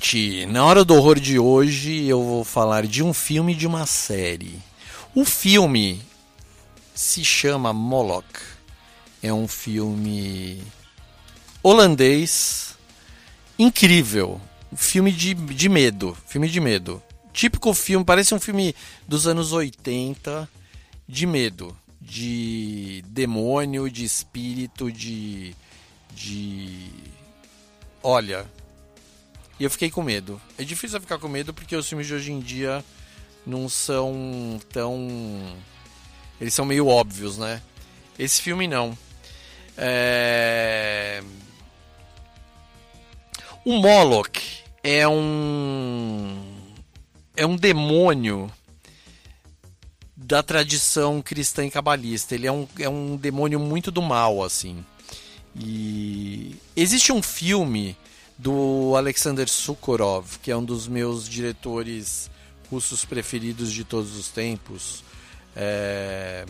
gente. Na hora do horror de hoje eu vou falar de um filme e de uma série. O filme se chama Moloch. É um filme holandês incrível. Filme de, de medo. Filme de medo. Típico filme, parece um filme dos anos 80 de medo. De demônio, de espírito, de. de. Olha, e eu fiquei com medo. É difícil eu ficar com medo porque os filmes de hoje em dia não são tão. Eles são meio óbvios, né? Esse filme não. É... O Moloch é um. É um demônio da tradição cristã e cabalista. Ele é um, é um demônio muito do mal, assim. E existe um filme do Alexander Sukhorov, que é um dos meus diretores russos preferidos de todos os tempos. É...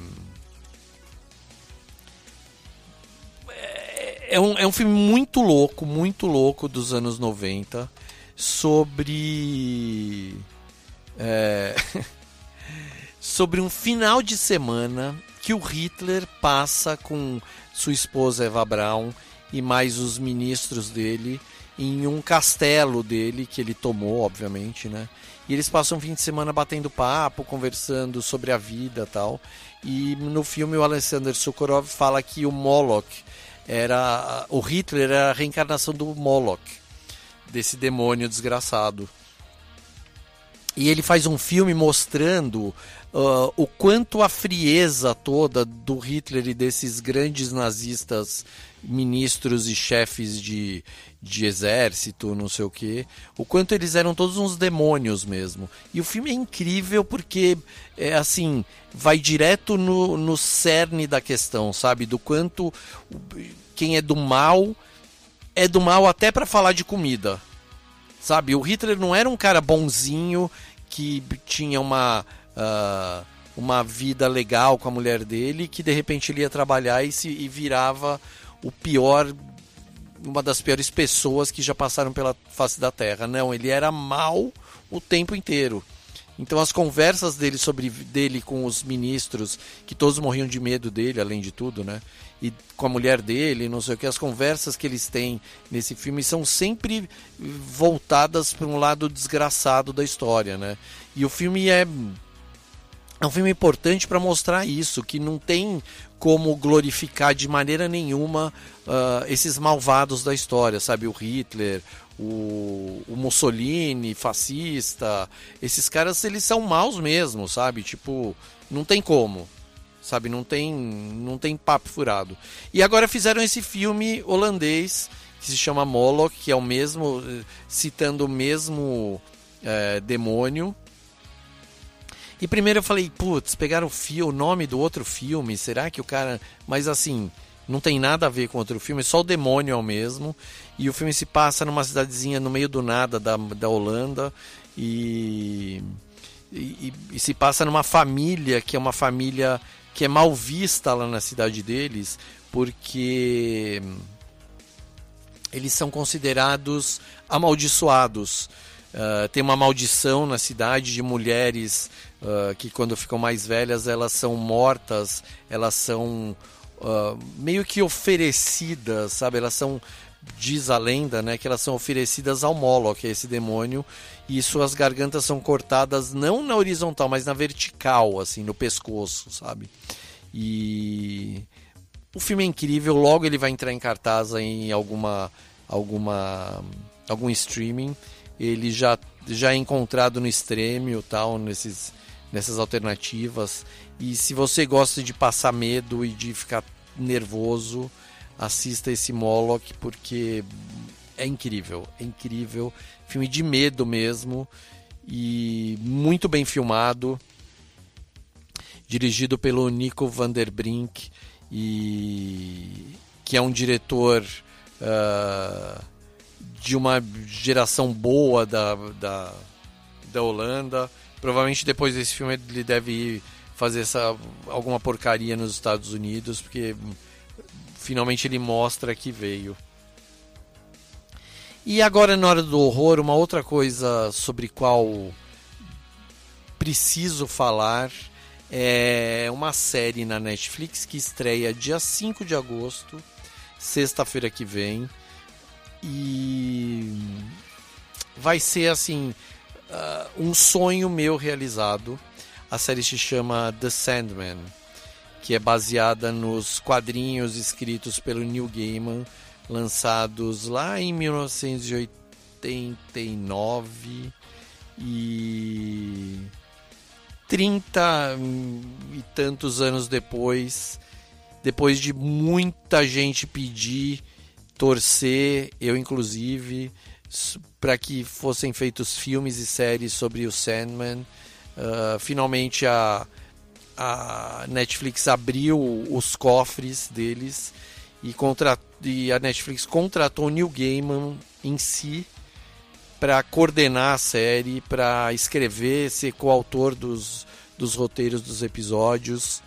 É, um, é um filme muito louco, muito louco dos anos 90 sobre. É... sobre um final de semana que o Hitler passa com sua esposa Eva Braun e mais os ministros dele em um castelo dele que ele tomou, obviamente, né? E eles passam um fim de semana batendo papo, conversando sobre a vida, tal. E no filme o Alexander Sokorov fala que o Moloch era o Hitler era a reencarnação do Moloch, desse demônio desgraçado. E ele faz um filme mostrando uh, o quanto a frieza toda do Hitler e desses grandes nazistas, ministros e chefes de, de exército, não sei o que, o quanto eles eram todos uns demônios mesmo. E o filme é incrível porque, é assim, vai direto no, no cerne da questão, sabe? Do quanto quem é do mal é do mal até para falar de comida. Sabe, o Hitler não era um cara bonzinho que tinha uma uh, uma vida legal com a mulher dele, que de repente ele ia trabalhar e, se, e virava o pior uma das piores pessoas que já passaram pela face da Terra. Não, ele era mal o tempo inteiro. Então as conversas dele sobre dele com os ministros, que todos morriam de medo dele, além de tudo, né? E com a mulher dele, não sei o que, as conversas que eles têm nesse filme são sempre voltadas para um lado desgraçado da história, né? E o filme é é um filme importante para mostrar isso, que não tem como glorificar de maneira nenhuma uh, esses malvados da história, sabe? O Hitler, o, o, Mussolini, fascista, esses caras eles são maus mesmo, sabe? Tipo, não tem como, sabe? Não tem, não tem papo furado. E agora fizeram esse filme holandês que se chama Moloch, que é o mesmo, citando o mesmo é, demônio. E primeiro eu falei, putz, pegaram o, fio, o nome do outro filme, será que o cara. Mas assim, não tem nada a ver com outro filme, só o demônio é o mesmo. E o filme se passa numa cidadezinha no meio do nada da, da Holanda e, e, e, se passa numa família que é uma família que é mal vista lá na cidade deles, porque eles são considerados amaldiçoados. Uh, tem uma maldição na cidade de mulheres uh, que, quando ficam mais velhas, elas são mortas, elas são uh, meio que oferecidas, sabe? Elas são, diz a lenda, né, que elas são oferecidas ao Moloch, esse demônio, e suas gargantas são cortadas não na horizontal, mas na vertical, assim, no pescoço, sabe? E o filme é incrível, logo ele vai entrar em cartaz em alguma alguma algum streaming. Ele já já é encontrado no Stremio, tal, nesses nessas alternativas. E se você gosta de passar medo e de ficar nervoso, assista esse Moloch porque é incrível, é incrível, filme de medo mesmo e muito bem filmado, dirigido pelo Nico van der Brink e que é um diretor uh, de uma geração boa da, da, da Holanda. Provavelmente depois desse filme ele deve fazer essa, alguma porcaria nos Estados Unidos, porque finalmente ele mostra que veio. E agora, na hora do horror, uma outra coisa sobre qual preciso falar é uma série na Netflix que estreia dia 5 de agosto, sexta-feira que vem. E vai ser assim uh, um sonho meu realizado. A série se chama The Sandman, que é baseada nos quadrinhos escritos pelo Neil Gaiman, lançados lá em 1989 e 30 e tantos anos depois, depois de muita gente pedir, torcer, eu inclusive, para que fossem feitos filmes e séries sobre o Sandman. Uh, finalmente a, a Netflix abriu os cofres deles e, contra, e a Netflix contratou Neil Gaiman em si para coordenar a série, para escrever, ser coautor dos, dos roteiros dos episódios.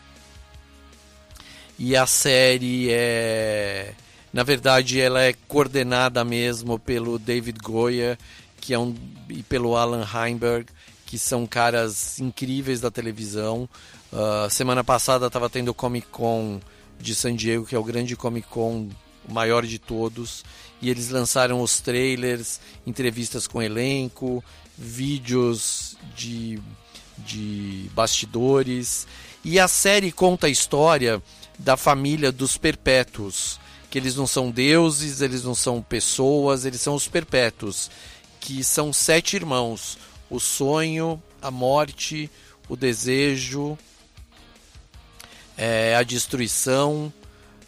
E a série é. Na verdade, ela é coordenada mesmo pelo David Goyer que é um, e pelo Alan Heinberg, que são caras incríveis da televisão. Uh, semana passada estava tendo o Comic Con de San Diego, que é o grande Comic Con o maior de todos, e eles lançaram os trailers, entrevistas com elenco, vídeos de, de bastidores, e a série conta a história da família dos perpétuos, que eles não são deuses, eles não são pessoas, eles são os perpétuos, que são sete irmãos: o sonho, a morte, o desejo, é, a destruição.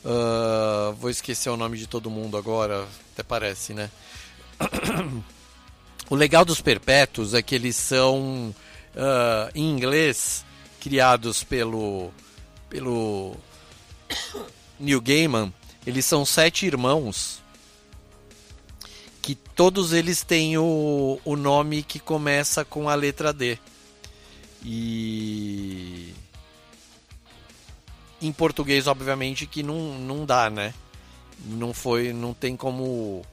Uh, vou esquecer o nome de todo mundo agora, até parece, né? o legal dos perpétuos é que eles são, uh, em inglês, criados pelo, pelo Neil Gaiman. Eles são sete irmãos que todos eles têm o, o nome que começa com a letra D. E em português, obviamente, que não, não dá, né? Não foi, não tem como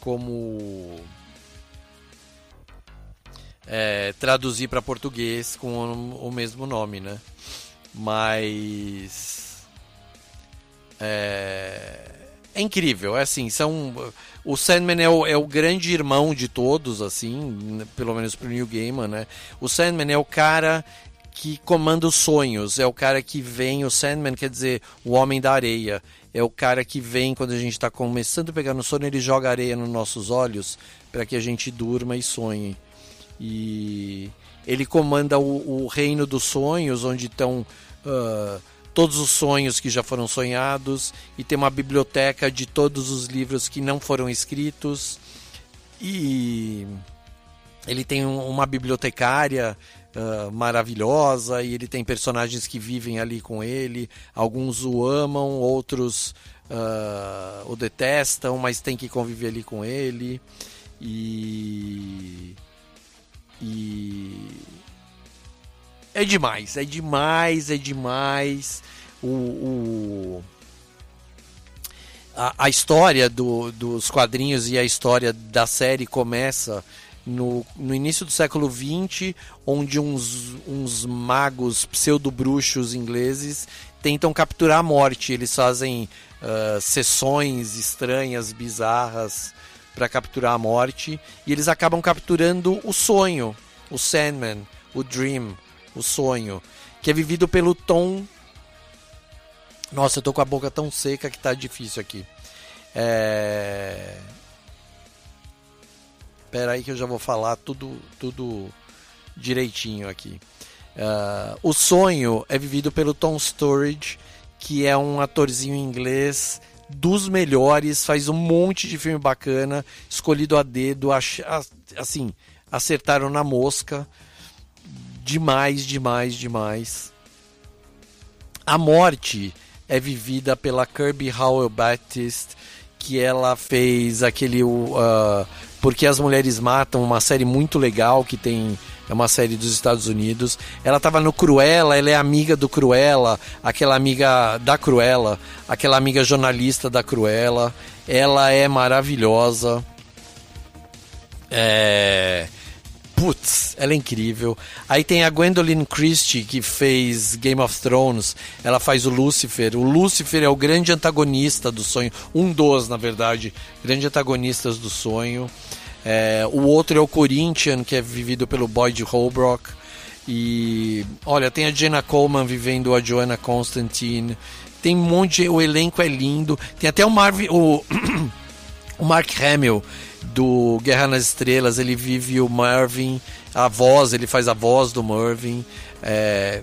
como é, traduzir para português com o, o, mesmo nome, né? Mas é, é incrível, é assim, são o Sandman é o, é o grande irmão de todos, assim, pelo menos pro New Gaiman, né? O Sandman é o cara que comanda os sonhos, é o cara que vem, o Sandman quer dizer o homem da areia, é o cara que vem quando a gente está começando a pegar no sono, ele joga areia nos nossos olhos para que a gente durma e sonhe. E ele comanda o, o reino dos sonhos, onde estão uh, todos os sonhos que já foram sonhados, e tem uma biblioteca de todos os livros que não foram escritos. E ele tem uma bibliotecária uh, maravilhosa e ele tem personagens que vivem ali com ele. Alguns o amam, outros uh, o detestam, mas tem que conviver ali com ele. E. E. É demais, é demais, é demais. O. o a, a história do, dos quadrinhos e a história da série começa no, no início do século XX, onde uns, uns magos pseudo-bruxos ingleses tentam capturar a morte. Eles fazem uh, sessões estranhas, bizarras, para capturar a morte. E eles acabam capturando o sonho, o Sandman, o Dream, o sonho, que é vivido pelo Tom. Nossa, eu tô com a boca tão seca que tá difícil aqui. É... Espera aí que eu já vou falar tudo, tudo direitinho aqui. Uh, o sonho é vivido pelo Tom Sturridge, que é um atorzinho inglês dos melhores, faz um monte de filme bacana, escolhido a dedo, assim, acertaram na mosca. Demais, demais, demais. A morte é vivida pela Kirby Howell Baptiste, que ela fez aquele o, ah, Porque as Mulheres Matam, uma série muito legal que tem. É uma série dos Estados Unidos. Ela estava no Cruella, ela é amiga do Cruella, aquela amiga da Cruella, aquela amiga jornalista da Cruella. Ela é maravilhosa. É. Putz, ela é incrível. Aí tem a Gwendolyn Christie, que fez Game of Thrones. Ela faz o Lúcifer. O Lúcifer é o grande antagonista do sonho. Um dos, na verdade, grandes antagonistas do sonho. É, o outro é o Corinthian, que é vivido pelo Boyd Holbrook. E olha, tem a Jenna Coleman vivendo a Joanna Constantine. Tem um monte. O elenco é lindo. Tem até o Marvin. O, o Mark Hamill do Guerra nas Estrelas, ele vive o Marvin, a voz, ele faz a voz do Marvin. É...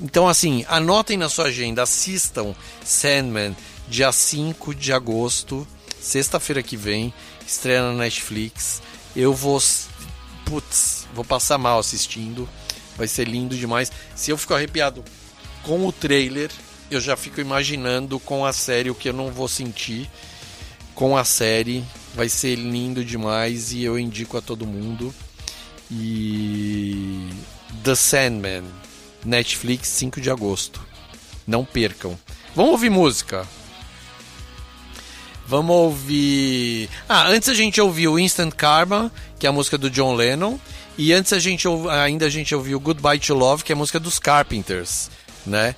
Então, assim, anotem na sua agenda, assistam Sandman, dia 5 de agosto, sexta-feira que vem, estreia na Netflix. Eu vou. Putz, vou passar mal assistindo. Vai ser lindo demais. Se eu fico arrepiado com o trailer, eu já fico imaginando com a série o que eu não vou sentir com a série. Vai ser lindo demais e eu indico a todo mundo. E The Sandman, Netflix, 5 de agosto. Não percam. Vamos ouvir música. Vamos ouvir. Ah, antes a gente ouviu Instant Karma, que é a música do John Lennon, e antes a gente ainda a gente ouviu Goodbye to Love, que é a música dos Carpenters, né?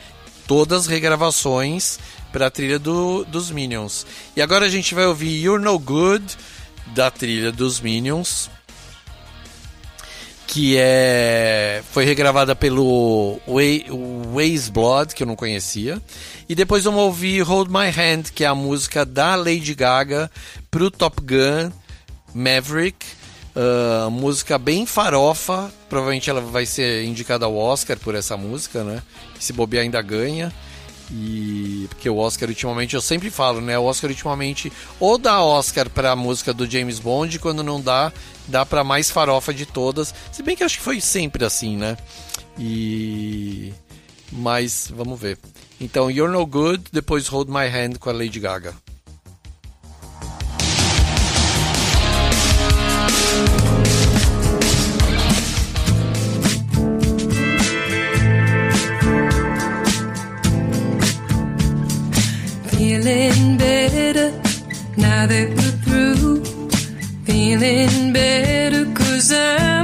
Todas regravações para a trilha do, dos Minions. E agora a gente vai ouvir You're No Good da trilha dos Minions, que é foi regravada pelo Waze Blood, que eu não conhecia. E depois vamos ouvir Hold My Hand, que é a música da Lady Gaga pro Top Gun Maverick. Uh, música bem farofa, provavelmente ela vai ser indicada ao Oscar por essa música, né? Se bobear ainda ganha. E porque o Oscar ultimamente, eu sempre falo, né? O Oscar ultimamente ou dá Oscar pra música do James Bond, quando não dá, dá pra mais farofa de todas. Se bem que acho que foi sempre assim, né? E mas vamos ver. Então, You're No Good, depois Hold My Hand com a Lady Gaga. Feeling better now that we're through. Feeling better cause I'm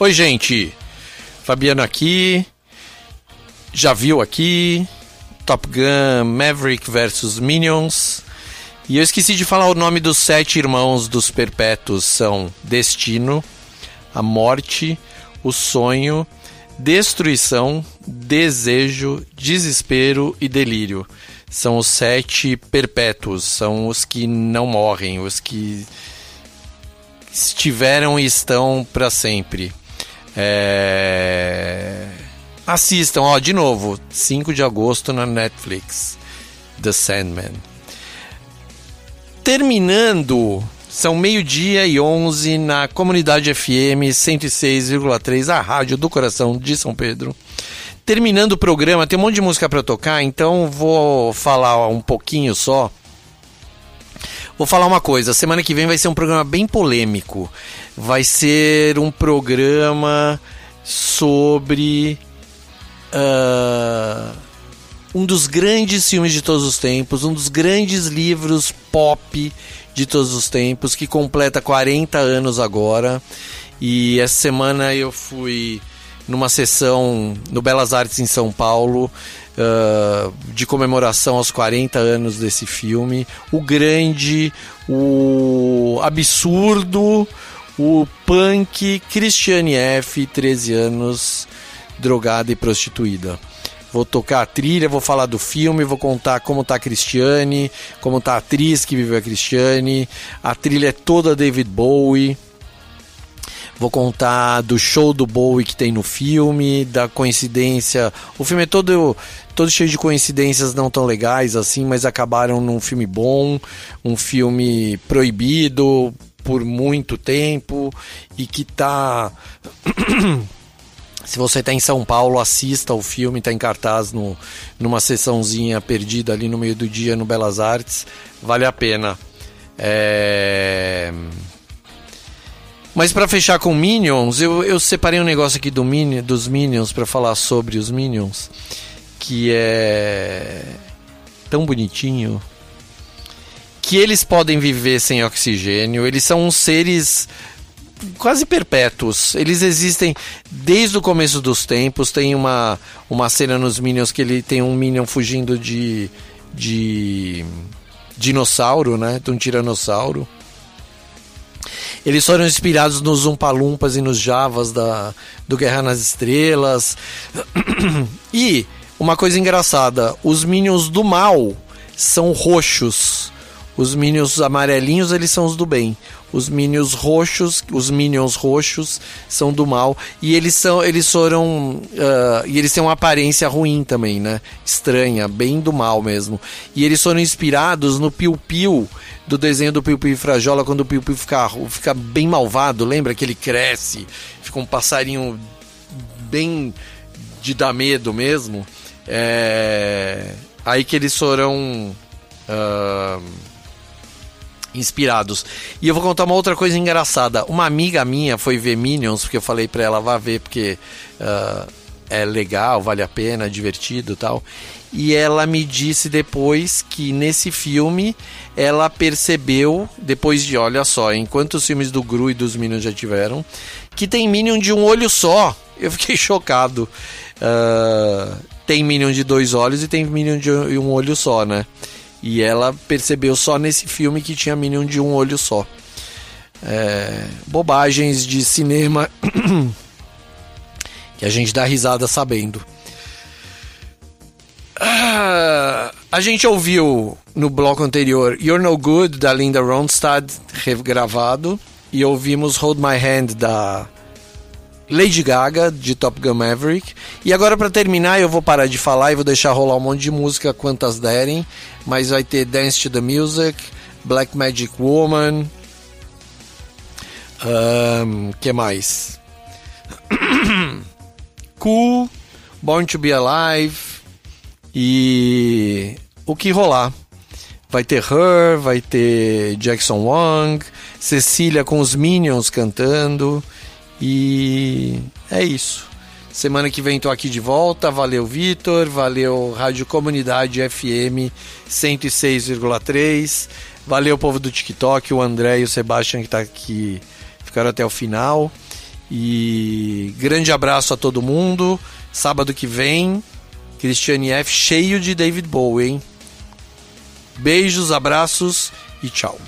Oi, gente. Fabiano aqui. Já viu aqui Top Gun Maverick versus Minions. E eu esqueci de falar o nome dos sete irmãos dos perpétuos. São Destino, a Morte, o Sonho, Destruição, Desejo, Desespero e Delírio. São os sete perpétuos. São os que não morrem, os que estiveram e estão para sempre. É... Assistam, ó, de novo, 5 de agosto na Netflix, The Sandman. Terminando, são meio-dia e 11 na Comunidade FM 106,3, a rádio do coração de São Pedro. Terminando o programa, tem um monte de música para tocar, então vou falar um pouquinho só. Vou falar uma coisa, semana que vem vai ser um programa bem polêmico. Vai ser um programa sobre uh, um dos grandes filmes de todos os tempos, um dos grandes livros pop de todos os tempos, que completa 40 anos agora. E essa semana eu fui numa sessão no Belas Artes em São Paulo ah, de comemoração aos 40 anos desse filme. O grande, o absurdo, o punk Christiane F., 13 anos, drogada e prostituída. Vou tocar a trilha, vou falar do filme, vou contar como tá a Cristiane, como tá a atriz que viveu a Cristiane. A trilha é toda David Bowie. Vou contar do show do Bowie que tem no filme, da coincidência. O filme é todo, todo cheio de coincidências não tão legais assim, mas acabaram num filme bom, um filme proibido por muito tempo e que tá. Se você está em São Paulo, assista o filme, está em cartaz no, numa sessãozinha perdida ali no meio do dia no Belas Artes. Vale a pena. É... Mas para fechar com Minions, eu, eu separei um negócio aqui do Mini, dos Minions para falar sobre os Minions, que é tão bonitinho que eles podem viver sem oxigênio, eles são uns seres quase perpétuos. Eles existem desde o começo dos tempos. Tem uma, uma cena nos Minions que ele tem um Minion fugindo de, de dinossauro, né? De um tiranossauro. Eles foram inspirados nos Umpalumpas e nos Javas da, do Guerra nas Estrelas. E uma coisa engraçada: os Minions do mal são roxos. Os Minions amarelinhos, eles são os do bem. Os Minions roxos, os Minions roxos são do mal. E eles são, eles foram, uh, e eles têm uma aparência ruim também, né? Estranha, bem do mal mesmo. E eles foram inspirados no Piu Piu do desenho do Piu Piu Frajola quando o Piu Piu fica, fica bem malvado. Lembra que ele cresce, fica um passarinho bem de dar medo mesmo. É... Aí que eles foram. Uh inspirados. E eu vou contar uma outra coisa engraçada. Uma amiga minha foi ver Minions, porque eu falei pra ela, vá ver, porque uh, é legal, vale a pena, é divertido tal. E ela me disse depois que nesse filme ela percebeu, depois de, olha só, enquanto os filmes do Gru e dos Minions já tiveram, que tem Minion de um olho só. Eu fiquei chocado. Uh, tem Minion de dois olhos e tem Minion de um olho só, né? E ela percebeu só nesse filme que tinha Minion de um olho só. É, bobagens de cinema que a gente dá risada sabendo. Ah, a gente ouviu no bloco anterior You're No Good da Linda Ronstadt regravado e ouvimos Hold My Hand da Lady Gaga de Top Gun Maverick. E agora para terminar eu vou parar de falar e vou deixar rolar um monte de música quantas derem, mas vai ter Dance to the Music, Black Magic Woman, um, que mais? cool, Born to Be Alive e o que rolar. Vai ter Her, vai ter Jackson Wang, Cecília com os Minions cantando. E é isso. Semana que vem tô aqui de volta. Valeu, Vitor. Valeu, Rádio Comunidade FM 106,3. Valeu, povo do TikTok, o André e o Sebastião que tá aqui, ficaram até o final. E grande abraço a todo mundo. Sábado que vem, Cristiane F cheio de David Bowie, hein? Beijos, abraços e tchau.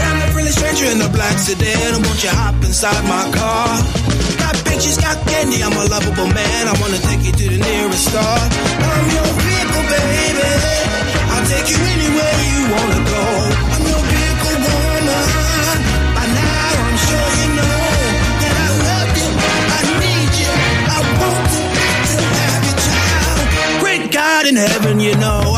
I'm a friendly stranger in a black sedan. Won't you hop inside my car? Bitches, got candy. I'm a lovable man. I wanna take you to the nearest star. I'm your vehicle, baby. I'll take you anywhere you wanna go. I'm your vehicle woman. By now I'm sure you know that I love you. I need you. I want to, to have you, child. Great God in heaven, you know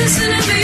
Listen to me,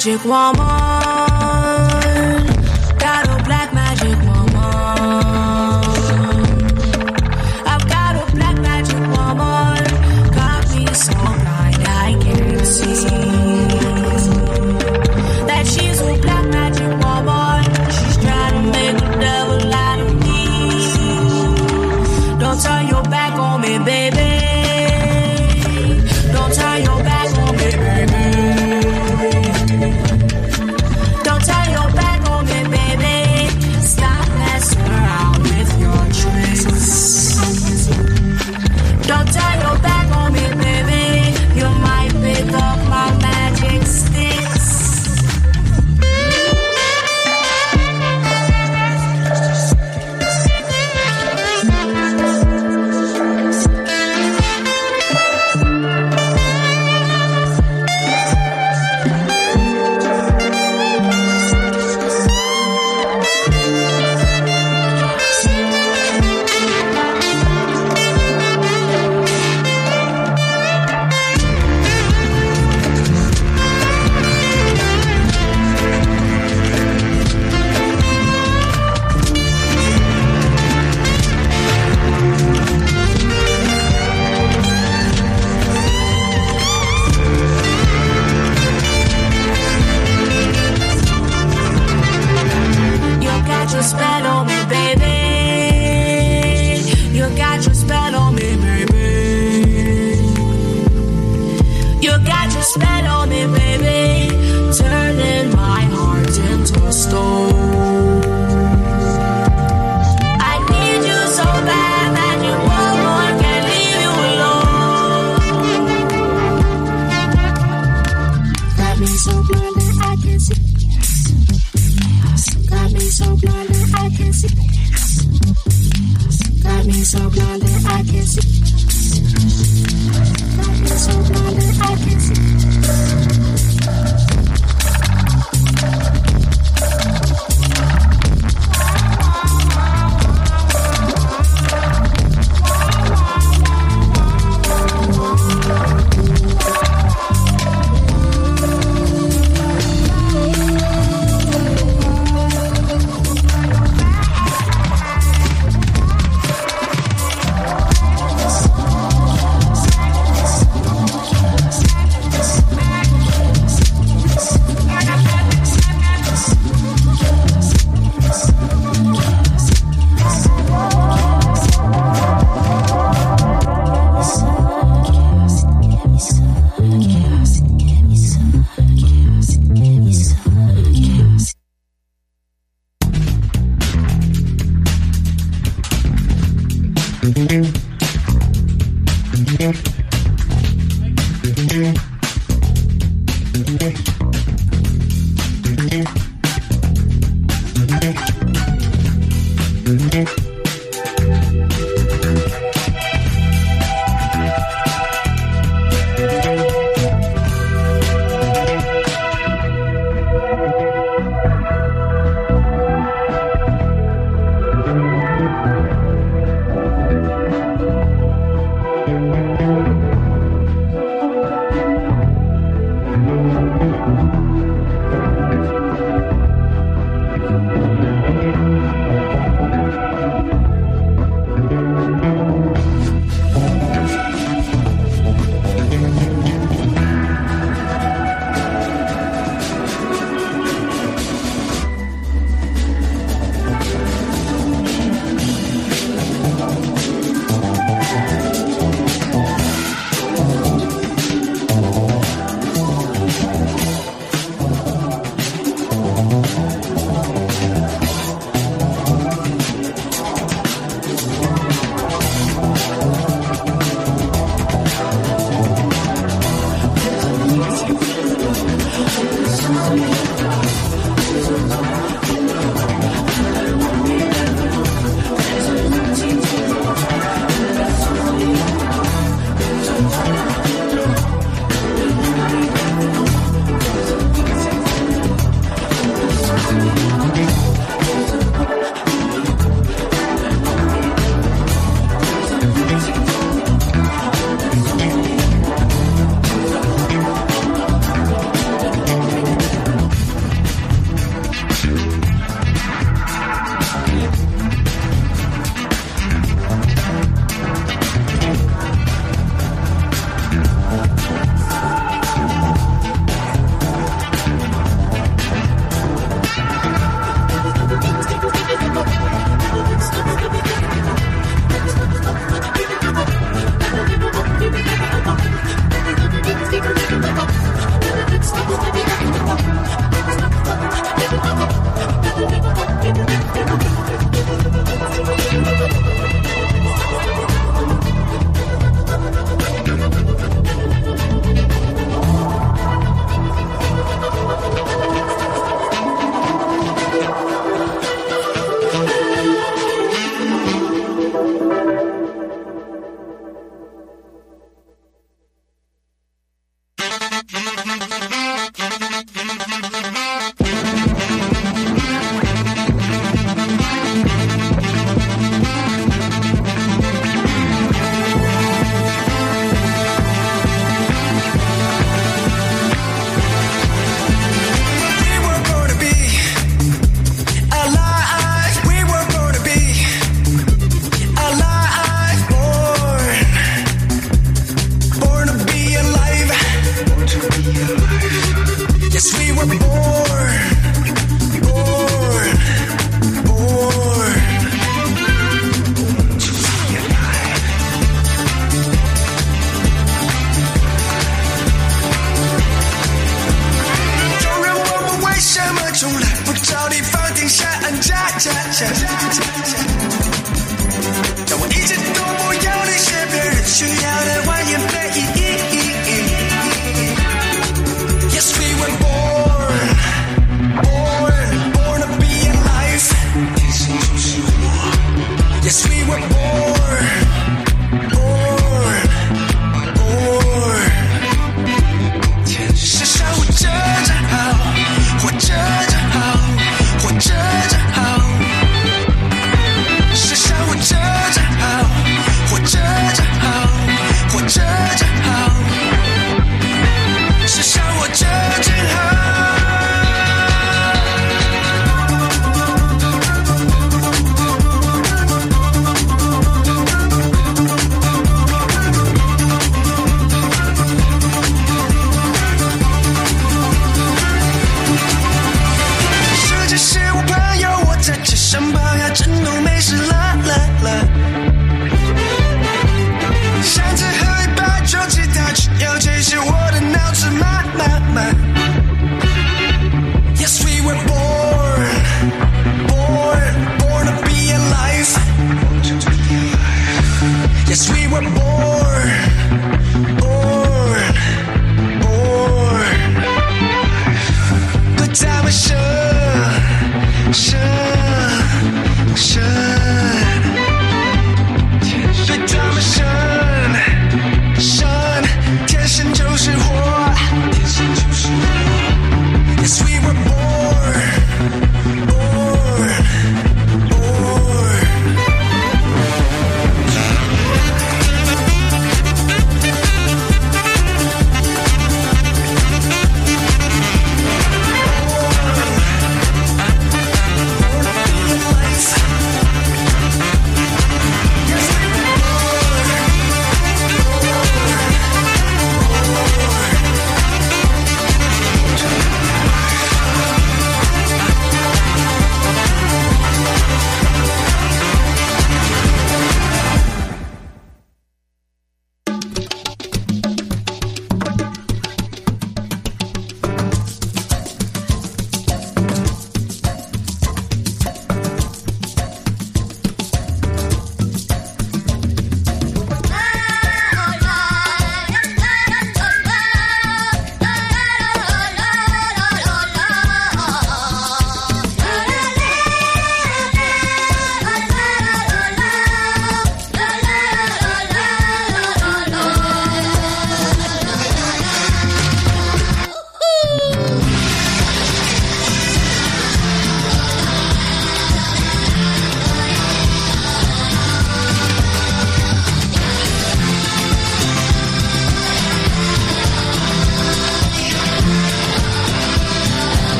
magic woman.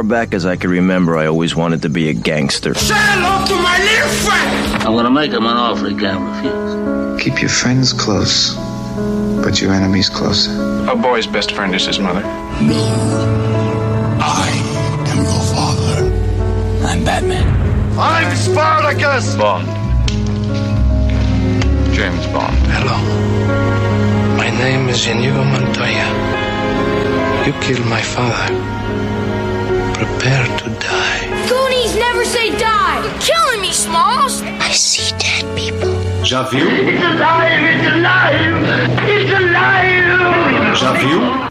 Far back as I can remember, I always wanted to be a gangster. Say hello to my little friend. I'm gonna make him an offer he can't refuse. Keep your friends close. but your enemy's closer. A boy's best friend is his mother. No. I am your father. I'm Batman. I'm Spartacus! Bond. James Bond. Hello. My name is Inigo Montoya. You killed my father prepare to die. Goonies never say die. You're killing me, Smalls. I see dead people. Javu? It's alive! It's alive! It's alive! Javu?